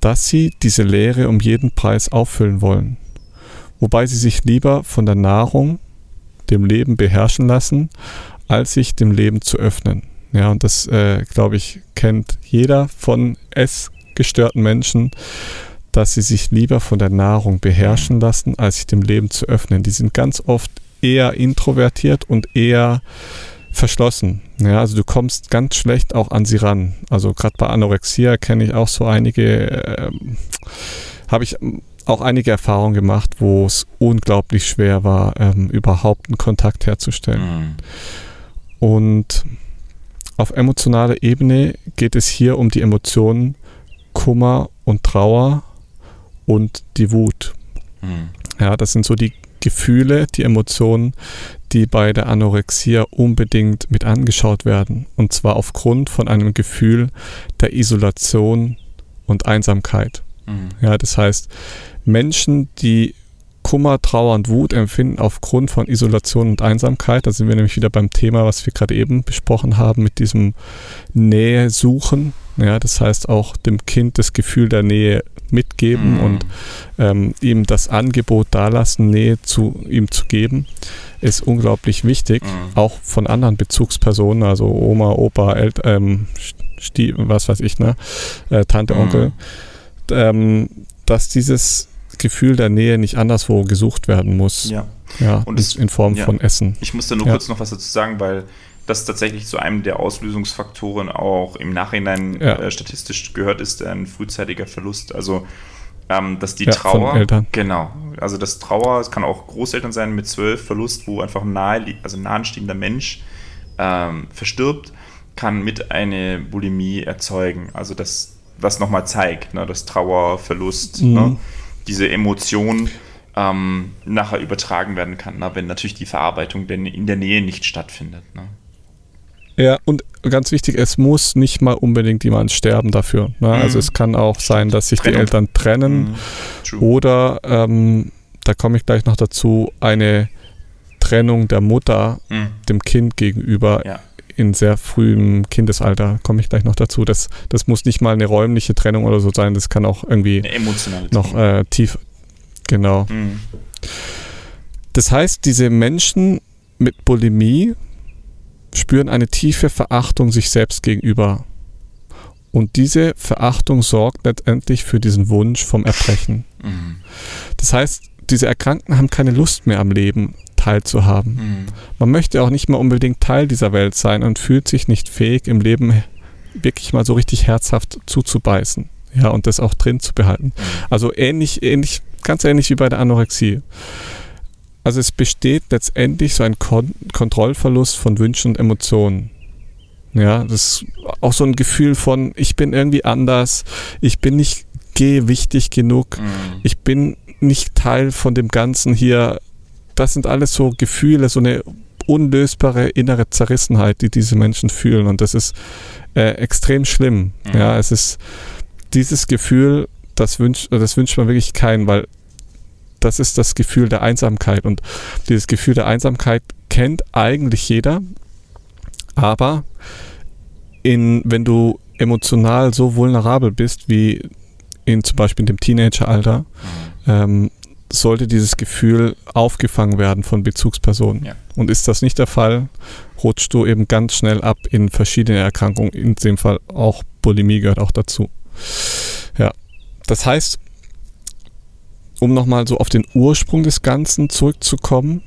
dass sie diese Leere um jeden Preis auffüllen wollen, wobei sie sich lieber von der Nahrung, dem Leben beherrschen lassen, als sich dem Leben zu öffnen. Ja, und das, äh, glaube ich, kennt jeder von essgestörten Menschen, dass sie sich lieber von der Nahrung beherrschen lassen, als sich dem Leben zu öffnen. Die sind ganz oft eher introvertiert und eher verschlossen. Ja, also du kommst ganz schlecht auch an sie ran. Also gerade bei Anorexia kenne ich auch so einige, äh, habe ich auch einige Erfahrungen gemacht, wo es unglaublich schwer war, ähm, überhaupt einen Kontakt herzustellen. Mhm. Und auf emotionaler Ebene geht es hier um die Emotionen Kummer und Trauer und die Wut. Mhm. Ja, das sind so die Gefühle, die Emotionen, die bei der Anorexia unbedingt mit angeschaut werden. Und zwar aufgrund von einem Gefühl der Isolation und Einsamkeit. Mhm. Ja, das heißt, Menschen, die Kummer, Trauer und Wut empfinden aufgrund von Isolation und Einsamkeit, da sind wir nämlich wieder beim Thema, was wir gerade eben besprochen haben, mit diesem Nähe suchen. Ja, das heißt auch dem Kind das Gefühl der Nähe mitgeben Mhm. und ähm, ihm das Angebot dalassen, Nähe zu ihm zu geben, ist unglaublich wichtig. Mhm. Auch von anderen Bezugspersonen, also Oma, Opa, El ähm, Stie was weiß ich, ne, äh, Tante, Mhm. Onkel, ähm, dass dieses Gefühl der Nähe nicht anderswo gesucht werden muss. Ja. Ja, Und es- in Form ja. von Essen. Ich muss da nur Ja. kurz noch was dazu sagen, weil das tatsächlich zu einem der Auslösungsfaktoren auch im Nachhinein äh, statistisch gehört, ist ein frühzeitiger Verlust. Also ähm, dass die Trauer, Eltern. genau, also das Trauer, es kann auch Großeltern sein mit zwölf Verlust, wo einfach ein nahe, also ein nahenstehender Mensch ähm, verstirbt, kann mit eine Bulimie erzeugen. Also das, was nochmal zeigt, ne, das Trauer, Verlust, Mhm. ne, diese Emotion ähm, nachher übertragen werden kann, na, wenn natürlich die Verarbeitung denn in der Nähe nicht stattfindet. Ne? Ja, und ganz wichtig, es muss nicht mal unbedingt jemand sterben dafür. Ne? Also Mhm. es kann auch sein, dass sich Trennung. die Eltern trennen Mhm. Oder, ähm, da komme ich gleich noch dazu, eine Trennung der Mutter Mhm. dem Kind gegenüber Ja. In sehr frühem Kindesalter, komme ich gleich noch dazu. Das, das muss nicht mal eine räumliche Trennung oder so sein, das kann auch irgendwie noch äh, tief, genau. Mhm. Das heißt, diese Menschen mit Bulimie spüren eine tiefe Verachtung sich selbst gegenüber. Und diese Verachtung sorgt letztendlich für diesen Wunsch vom Erbrechen. Mhm. Das heißt, diese Erkrankten haben keine Lust mehr am Leben teilzuhaben. Mhm. Man möchte auch nicht mehr unbedingt Teil dieser Welt sein und fühlt sich nicht fähig, im Leben wirklich mal so richtig herzhaft zuzubeißen. Ja, und das auch drin zu behalten. Also ähnlich, ähnlich, ganz ähnlich wie bei der Anorexie. Also es besteht letztendlich so ein Kon Kontrollverlust von Wünschen und Emotionen. Ja, das ist auch so ein Gefühl von, ich bin irgendwie anders, ich bin nicht gewichtig genug, Mhm. ich bin nicht Teil von dem Ganzen hier. Das sind alles so Gefühle, so eine unlösbare innere Zerrissenheit, die diese Menschen fühlen. Und das ist äh, extrem schlimm. Mhm. Ja, es ist dieses Gefühl, das wünscht, das wünscht man wirklich keinen, weil das ist das Gefühl der Einsamkeit. Und dieses Gefühl der Einsamkeit kennt eigentlich jeder. Aber in, wenn du emotional so vulnerabel bist, wie in zum Beispiel in dem Teenageralter, Mhm. ähm, sollte dieses Gefühl aufgefangen werden von Bezugspersonen. Ja. Und ist das nicht der Fall, rutschst du eben ganz schnell ab in verschiedene Erkrankungen. In dem Fall auch Bulimie gehört auch dazu. Ja, das heißt, um nochmal so auf den Ursprung des Ganzen zurückzukommen,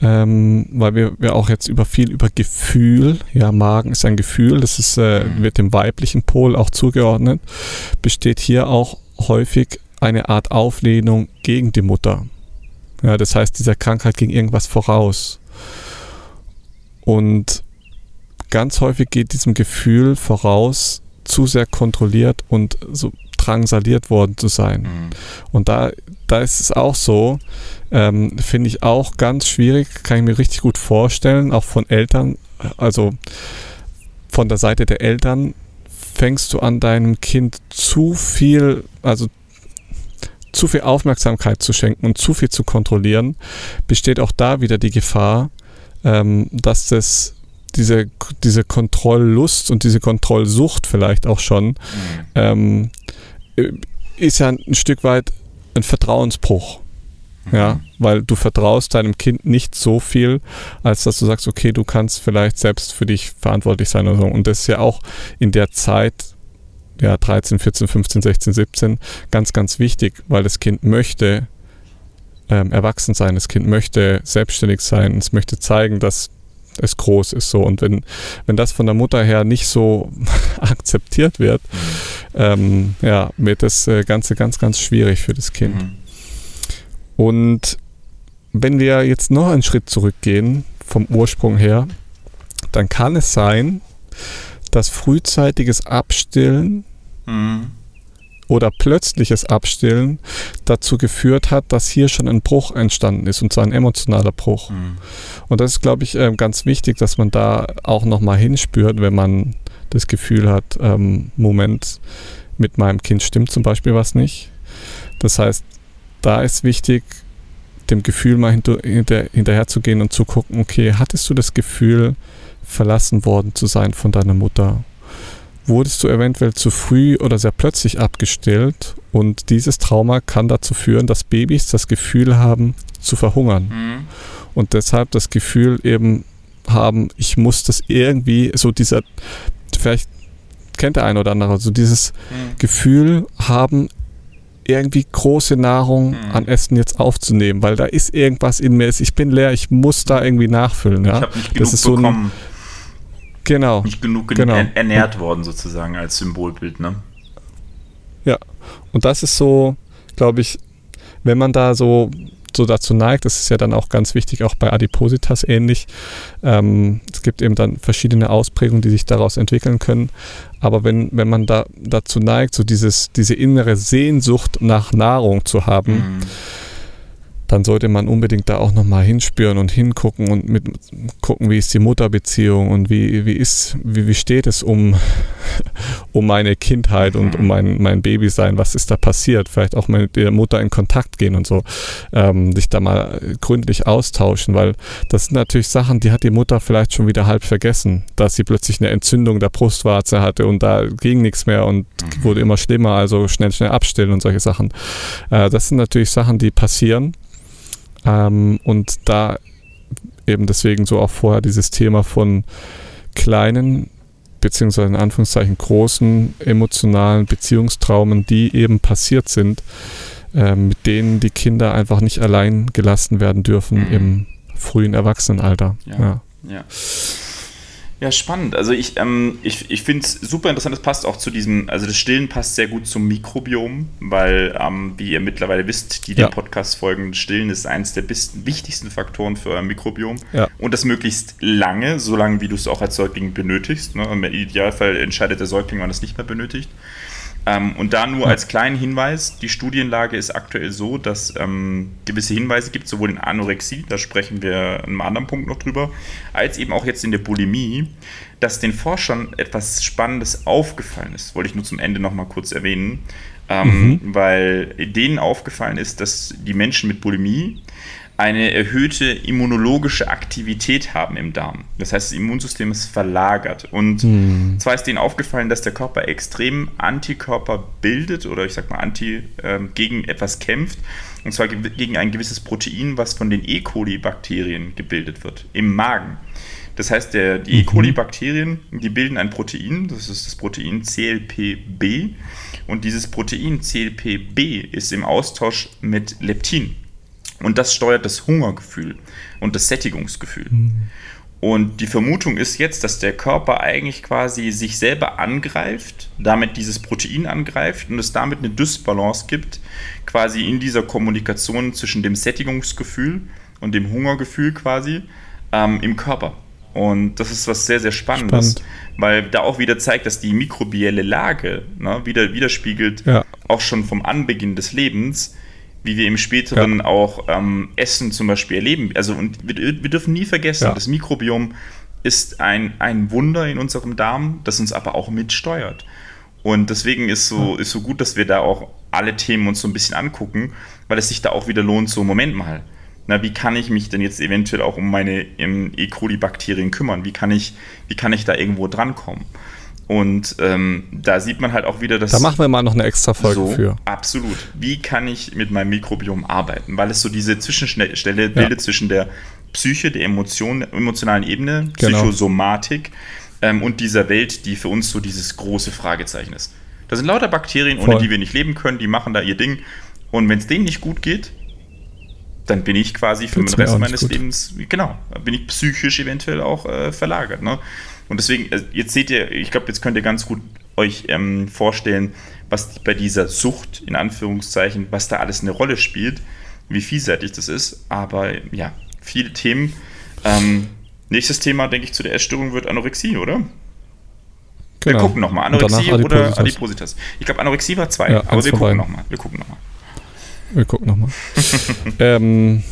ähm, weil wir, wir auch jetzt über viel über Gefühl, ja, Magen ist ein Gefühl, das ist, äh, Mhm. wird dem weiblichen Pol auch zugeordnet, besteht hier auch häufig eine Art Auflehnung gegen die Mutter. Ja, das heißt, dieser Krankheit ging irgendwas voraus. Und ganz häufig geht diesem Gefühl voraus, zu sehr kontrolliert und so drangsaliert worden zu sein. Mhm. Und da, da ist es auch so, ähm, finde ich auch ganz schwierig, kann ich mir richtig gut vorstellen, auch von Eltern, also von der Seite der Eltern, fängst du an, deinem Kind zu viel, also zu viel Aufmerksamkeit zu schenken und zu viel zu kontrollieren, besteht auch da wieder die Gefahr, ähm, dass das diese, diese Kontrolllust und diese Kontrollsucht vielleicht auch schon Mhm. ähm, äh, ist ja ein Stück weit ein Vertrauensbruch. Ja, weil du vertraust deinem Kind nicht so viel, als dass du sagst, okay, du kannst vielleicht selbst für dich verantwortlich sein oder so. Und das ist ja auch in der Zeit, ja, 13, 14, 15, 16, 17, ganz, ganz wichtig, weil das Kind möchte ähm, erwachsen sein, das Kind möchte selbstständig sein, es möchte zeigen, dass es groß ist so. Und wenn, wenn das von der Mutter her nicht so *laughs* akzeptiert wird, ähm, ja, wird das äh, Ganze ganz, ganz schwierig für das Kind. Mhm. Und wenn wir jetzt noch einen Schritt zurückgehen vom Ursprung her, dann kann es sein, dass frühzeitiges Abstillen mhm. oder plötzliches Abstillen dazu geführt hat, dass hier schon ein Bruch entstanden ist, und zwar ein emotionaler Bruch. Mhm. Und das ist, glaube ich, ähm, ganz wichtig, dass man da auch nochmal hinspürt, wenn man das Gefühl hat, ähm, Moment, mit meinem Kind stimmt zum Beispiel was nicht. Das heißt, da ist wichtig, dem Gefühl mal hinter, hinter, hinterher zu gehen und zu gucken, okay, hattest du das Gefühl, verlassen worden zu sein von deiner Mutter? Wurdest du eventuell zu früh oder sehr plötzlich abgestillt? Und dieses Trauma kann dazu führen, dass Babys das Gefühl haben, zu verhungern. Mhm. Und deshalb das Gefühl eben haben, ich muss das irgendwie, so dieser, vielleicht kennt der eine oder andere, so dieses mhm. Gefühl haben, irgendwie große Nahrung mhm. an Essen jetzt aufzunehmen, weil da ist irgendwas in mir, ich bin leer, ich muss da irgendwie nachfüllen. Ja? Ich habe nicht genug das ist so bekommen. Ein, genau. Nicht genug genau. ernährt worden sozusagen als Symbolbild, ne? Ja, und das ist so, glaube ich, wenn man da so so dazu neigt, das ist ja dann auch ganz wichtig, auch bei Adipositas ähnlich. Ähm, es gibt eben dann verschiedene Ausprägungen, die sich daraus entwickeln können. Aber wenn, wenn man da dazu neigt, so dieses, diese innere Sehnsucht nach Nahrung zu haben, mhm dann sollte man unbedingt da auch nochmal hinspüren und hingucken und mit gucken, wie ist die Mutterbeziehung und wie, wie ist, wie, wie steht es um, *laughs* um meine Kindheit und um mein, mein Babysein, was ist da passiert, vielleicht auch mit der Mutter in Kontakt gehen und so, ähm, sich da mal gründlich austauschen, weil das sind natürlich Sachen, die hat die Mutter vielleicht schon wieder halb vergessen, dass sie plötzlich eine Entzündung der Brustwarze hatte und da ging nichts mehr und mhm. wurde immer schlimmer, also schnell, schnell abstillen und solche Sachen. Äh, das sind natürlich Sachen, die passieren ähm, und da eben deswegen so auch vorher dieses Thema von kleinen beziehungsweise in Anführungszeichen großen emotionalen Beziehungstraumen, die eben passiert sind, äh, mit denen die Kinder einfach nicht allein gelassen werden dürfen mhm. im frühen Erwachsenenalter. Ja. ja. ja. Ja, spannend. Also ich, ähm, ich, ich finde es super interessant, das passt auch zu diesem, also das Stillen passt sehr gut zum Mikrobiom, weil, ähm, wie ihr mittlerweile wisst, die ja. dem Podcast folgen, Stillen ist eines der wichtigsten Faktoren für euer Mikrobiom. Ja. Und das möglichst lange, so lange wie du es auch als Säugling benötigst. Ne? Im Idealfall entscheidet der Säugling, wann es nicht mehr benötigt. Ähm, und da nur als kleinen Hinweis, die Studienlage ist aktuell so, dass ähm, gewisse Hinweise gibt, sowohl in Anorexie, da sprechen wir an einem anderen Punkt noch drüber, als eben auch jetzt in der Bulimie, dass den Forschern etwas Spannendes aufgefallen ist. Wollte ich nur zum Ende nochmal kurz erwähnen. Ähm, mhm. Weil denen aufgefallen ist, dass die Menschen mit Bulimie eine erhöhte immunologische Aktivität haben im Darm. Das heißt, das Immunsystem ist verlagert. Und hm. zwar ist denen aufgefallen, dass der Körper extrem Antikörper bildet oder ich sag mal Anti äh, gegen etwas kämpft. Und zwar gegen ein gewisses Protein, was von den E. coli-Bakterien gebildet wird im Magen. Das heißt, der, die E. Mhm. coli-Bakterien, die bilden ein Protein, das ist das Protein CLPB. Und dieses Protein CLPB ist im Austausch mit Leptin. Und das steuert das Hungergefühl und das Sättigungsgefühl. Mhm. Und die Vermutung ist jetzt, dass der Körper eigentlich quasi sich selber angreift, damit dieses Protein angreift und es damit eine Dysbalance gibt, quasi in dieser Kommunikation zwischen dem Sättigungsgefühl und dem Hungergefühl quasi ähm, im Körper. Und das ist was sehr, sehr Spannendes, Spannend. weil da auch wieder zeigt, dass die mikrobielle Lage ne, wieder widerspiegelt, ja. auch schon vom Anbeginn des Lebens, wie wir im späteren ja. auch ähm, Essen zum Beispiel erleben. Also und wir, wir dürfen nie vergessen, ja. das Mikrobiom ist ein, ein Wunder in unserem Darm, das uns aber auch mitsteuert. Und deswegen ist so, ist so gut, dass wir da auch alle Themen uns so ein bisschen angucken, weil es sich da auch wieder lohnt, so Moment mal. Na, wie kann ich mich denn jetzt eventuell auch um meine E. coli-Bakterien kümmern? Wie kann ich, wie kann ich da irgendwo drankommen? Und ähm, da sieht man halt auch wieder, dass. Da machen wir mal noch eine extra Folge so, für. Absolut. Wie kann ich mit meinem Mikrobiom arbeiten? Weil es so diese Zwischenstelle bildet ja. zwischen der Psyche, der Emotion, emotionalen Ebene, genau. Psychosomatik ähm, und dieser Welt, die für uns so dieses große Fragezeichen ist. Da sind lauter Bakterien, Voll. ohne die wir nicht leben können, die machen da ihr Ding. Und wenn es denen nicht gut geht, dann bin ich quasi für den Rest meines gut. Lebens, genau, bin ich psychisch eventuell auch äh, verlagert. Ne? Und deswegen, äh, jetzt seht ihr, ich glaube, jetzt könnt ihr ganz gut euch ähm, vorstellen, was bei dieser Sucht, in Anführungszeichen, was da alles eine Rolle spielt, wie vielseitig das ist. Aber ja, viele Themen. Ähm, nächstes Thema, denke ich, zu der Essstörung wird Anorexie, oder? Genau. Wir gucken nochmal. Anorexie oder Adipositas. Ich glaube, Anorexie war zwei, ja, aber wir gucken nochmal. Wir gucken nochmal. Wir *laughs* gucken nochmal. ähm,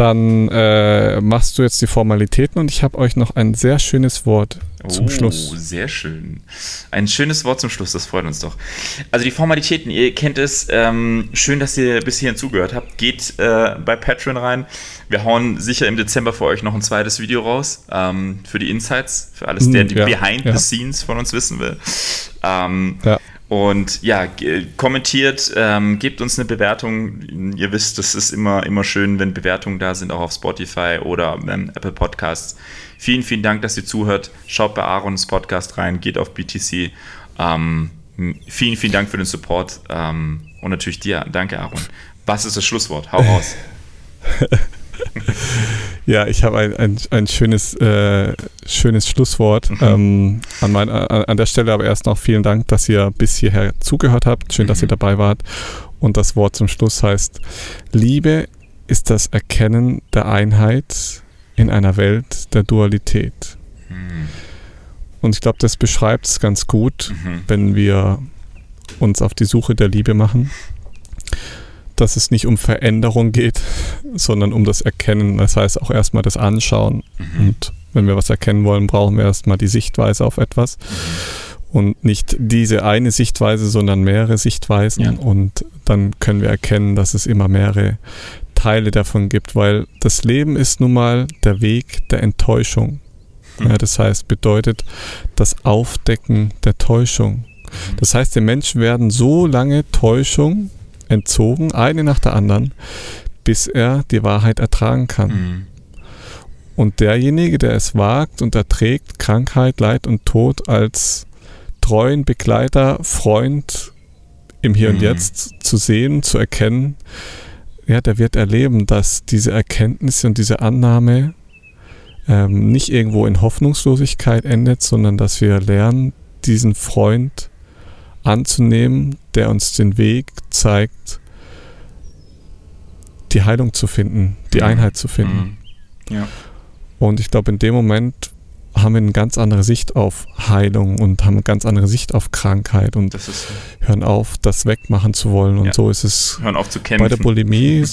dann äh, machst du jetzt die Formalitäten und ich habe euch noch ein sehr schönes Wort zum oh, Schluss. Sehr schön. Ein schönes Wort zum Schluss, das freut uns doch. Also die Formalitäten, ihr kennt es. Ähm, schön, dass ihr bis hierhin zugehört habt. Geht äh, bei Patreon rein. Wir hauen sicher im Dezember für euch noch ein zweites Video raus ähm, für die Insights, für alles, der hm, die ja, Behind ja. the Scenes von uns wissen will. Ähm, ja. Und ja, kommentiert, ähm, gebt uns eine Bewertung. Ihr wisst, das ist immer, immer schön, wenn Bewertungen da sind, auch auf Spotify oder ähm, Apple Podcasts. Vielen, vielen Dank, dass ihr zuhört. Schaut bei Aarons Podcast rein, geht auf BTC. Ähm, vielen, vielen Dank für den Support. Ähm, und natürlich dir. Danke, Aaron. Was ist das Schlusswort? Hau raus. *laughs* *laughs* ja, ich habe ein, ein, ein schönes, äh, schönes Schlusswort. Mhm. Ähm, an, mein, an, an, der Stelle aber erst noch vielen Dank, dass ihr bis hierher zugehört habt. Schön, mhm. dass ihr mhm. dabei wart. Und das Wort zum Schluss heißt, Liebe ist das Erkennen der Einheit in einer Welt der Dualität. Mhm. Und ich glaube, das beschreibt es ganz gut, mhm. wenn wir uns auf die Suche der Liebe machen dass es nicht um Veränderung geht, sondern um das Erkennen. Das heißt auch erstmal das Anschauen. Mhm. Und wenn wir was erkennen wollen, brauchen wir erstmal die Sichtweise auf etwas. Mhm. Und nicht diese eine Sichtweise, sondern mehrere Sichtweisen. Ja. Und dann können wir erkennen, dass es immer mehrere Teile davon gibt, weil das Leben ist nun mal der Weg der Enttäuschung. Mhm. Ja, das heißt, bedeutet das Aufdecken der Täuschung. Mhm. Das heißt, den Menschen werden so lange Täuschung entzogen, eine nach der anderen, bis er die Wahrheit ertragen kann. Mhm. Und derjenige, der es wagt und erträgt Krankheit, Leid und Tod als treuen Begleiter, Freund im Hier mhm. und Jetzt zu sehen, zu erkennen, ja, der wird erleben, dass diese Erkenntnisse und diese Annahme ähm, nicht irgendwo in Hoffnungslosigkeit endet, sondern dass wir lernen, diesen Freund anzunehmen, der uns den Weg zeigt, die Heilung zu finden, die mhm. Einheit zu finden. Mhm. Ja. Und ich glaube, in dem Moment haben wir eine ganz andere Sicht auf Heilung und haben eine ganz andere Sicht auf Krankheit und hören auf, das wegmachen zu wollen. Und ja. so ist es hören auf zu kämpfen. bei der Bulimie,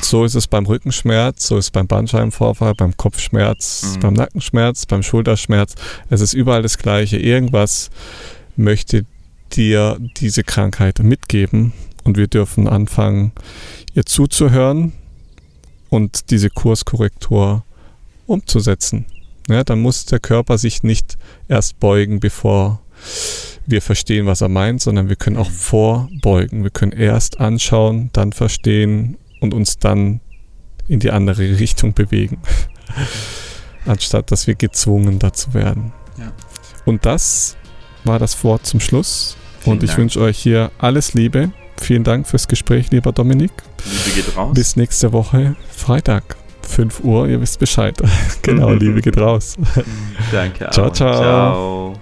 so ist es beim Rückenschmerz, so ist es beim Bandscheibenvorfall, beim Kopfschmerz, mhm. beim Nackenschmerz, beim Schulterschmerz. Es ist überall das Gleiche. Irgendwas möchte dir diese Krankheit mitgeben und wir dürfen anfangen, ihr zuzuhören und diese Kurskorrektur umzusetzen. Ja, dann muss der Körper sich nicht erst beugen, bevor wir verstehen, was er meint, sondern wir können auch vorbeugen. Wir können erst anschauen, dann verstehen und uns dann in die andere Richtung bewegen, *laughs* anstatt dass wir gezwungen dazu werden. Ja. Und das war das Wort zum Schluss. Vielen und ich wünsche euch hier alles Liebe. Vielen Dank fürs Gespräch, lieber Dominik. Liebe geht raus. Bis nächste Woche, Freitag, 5 Uhr. Ihr wisst Bescheid. *laughs* genau, *laughs* Liebe geht raus. Danke. Ciao, ciao. ciao.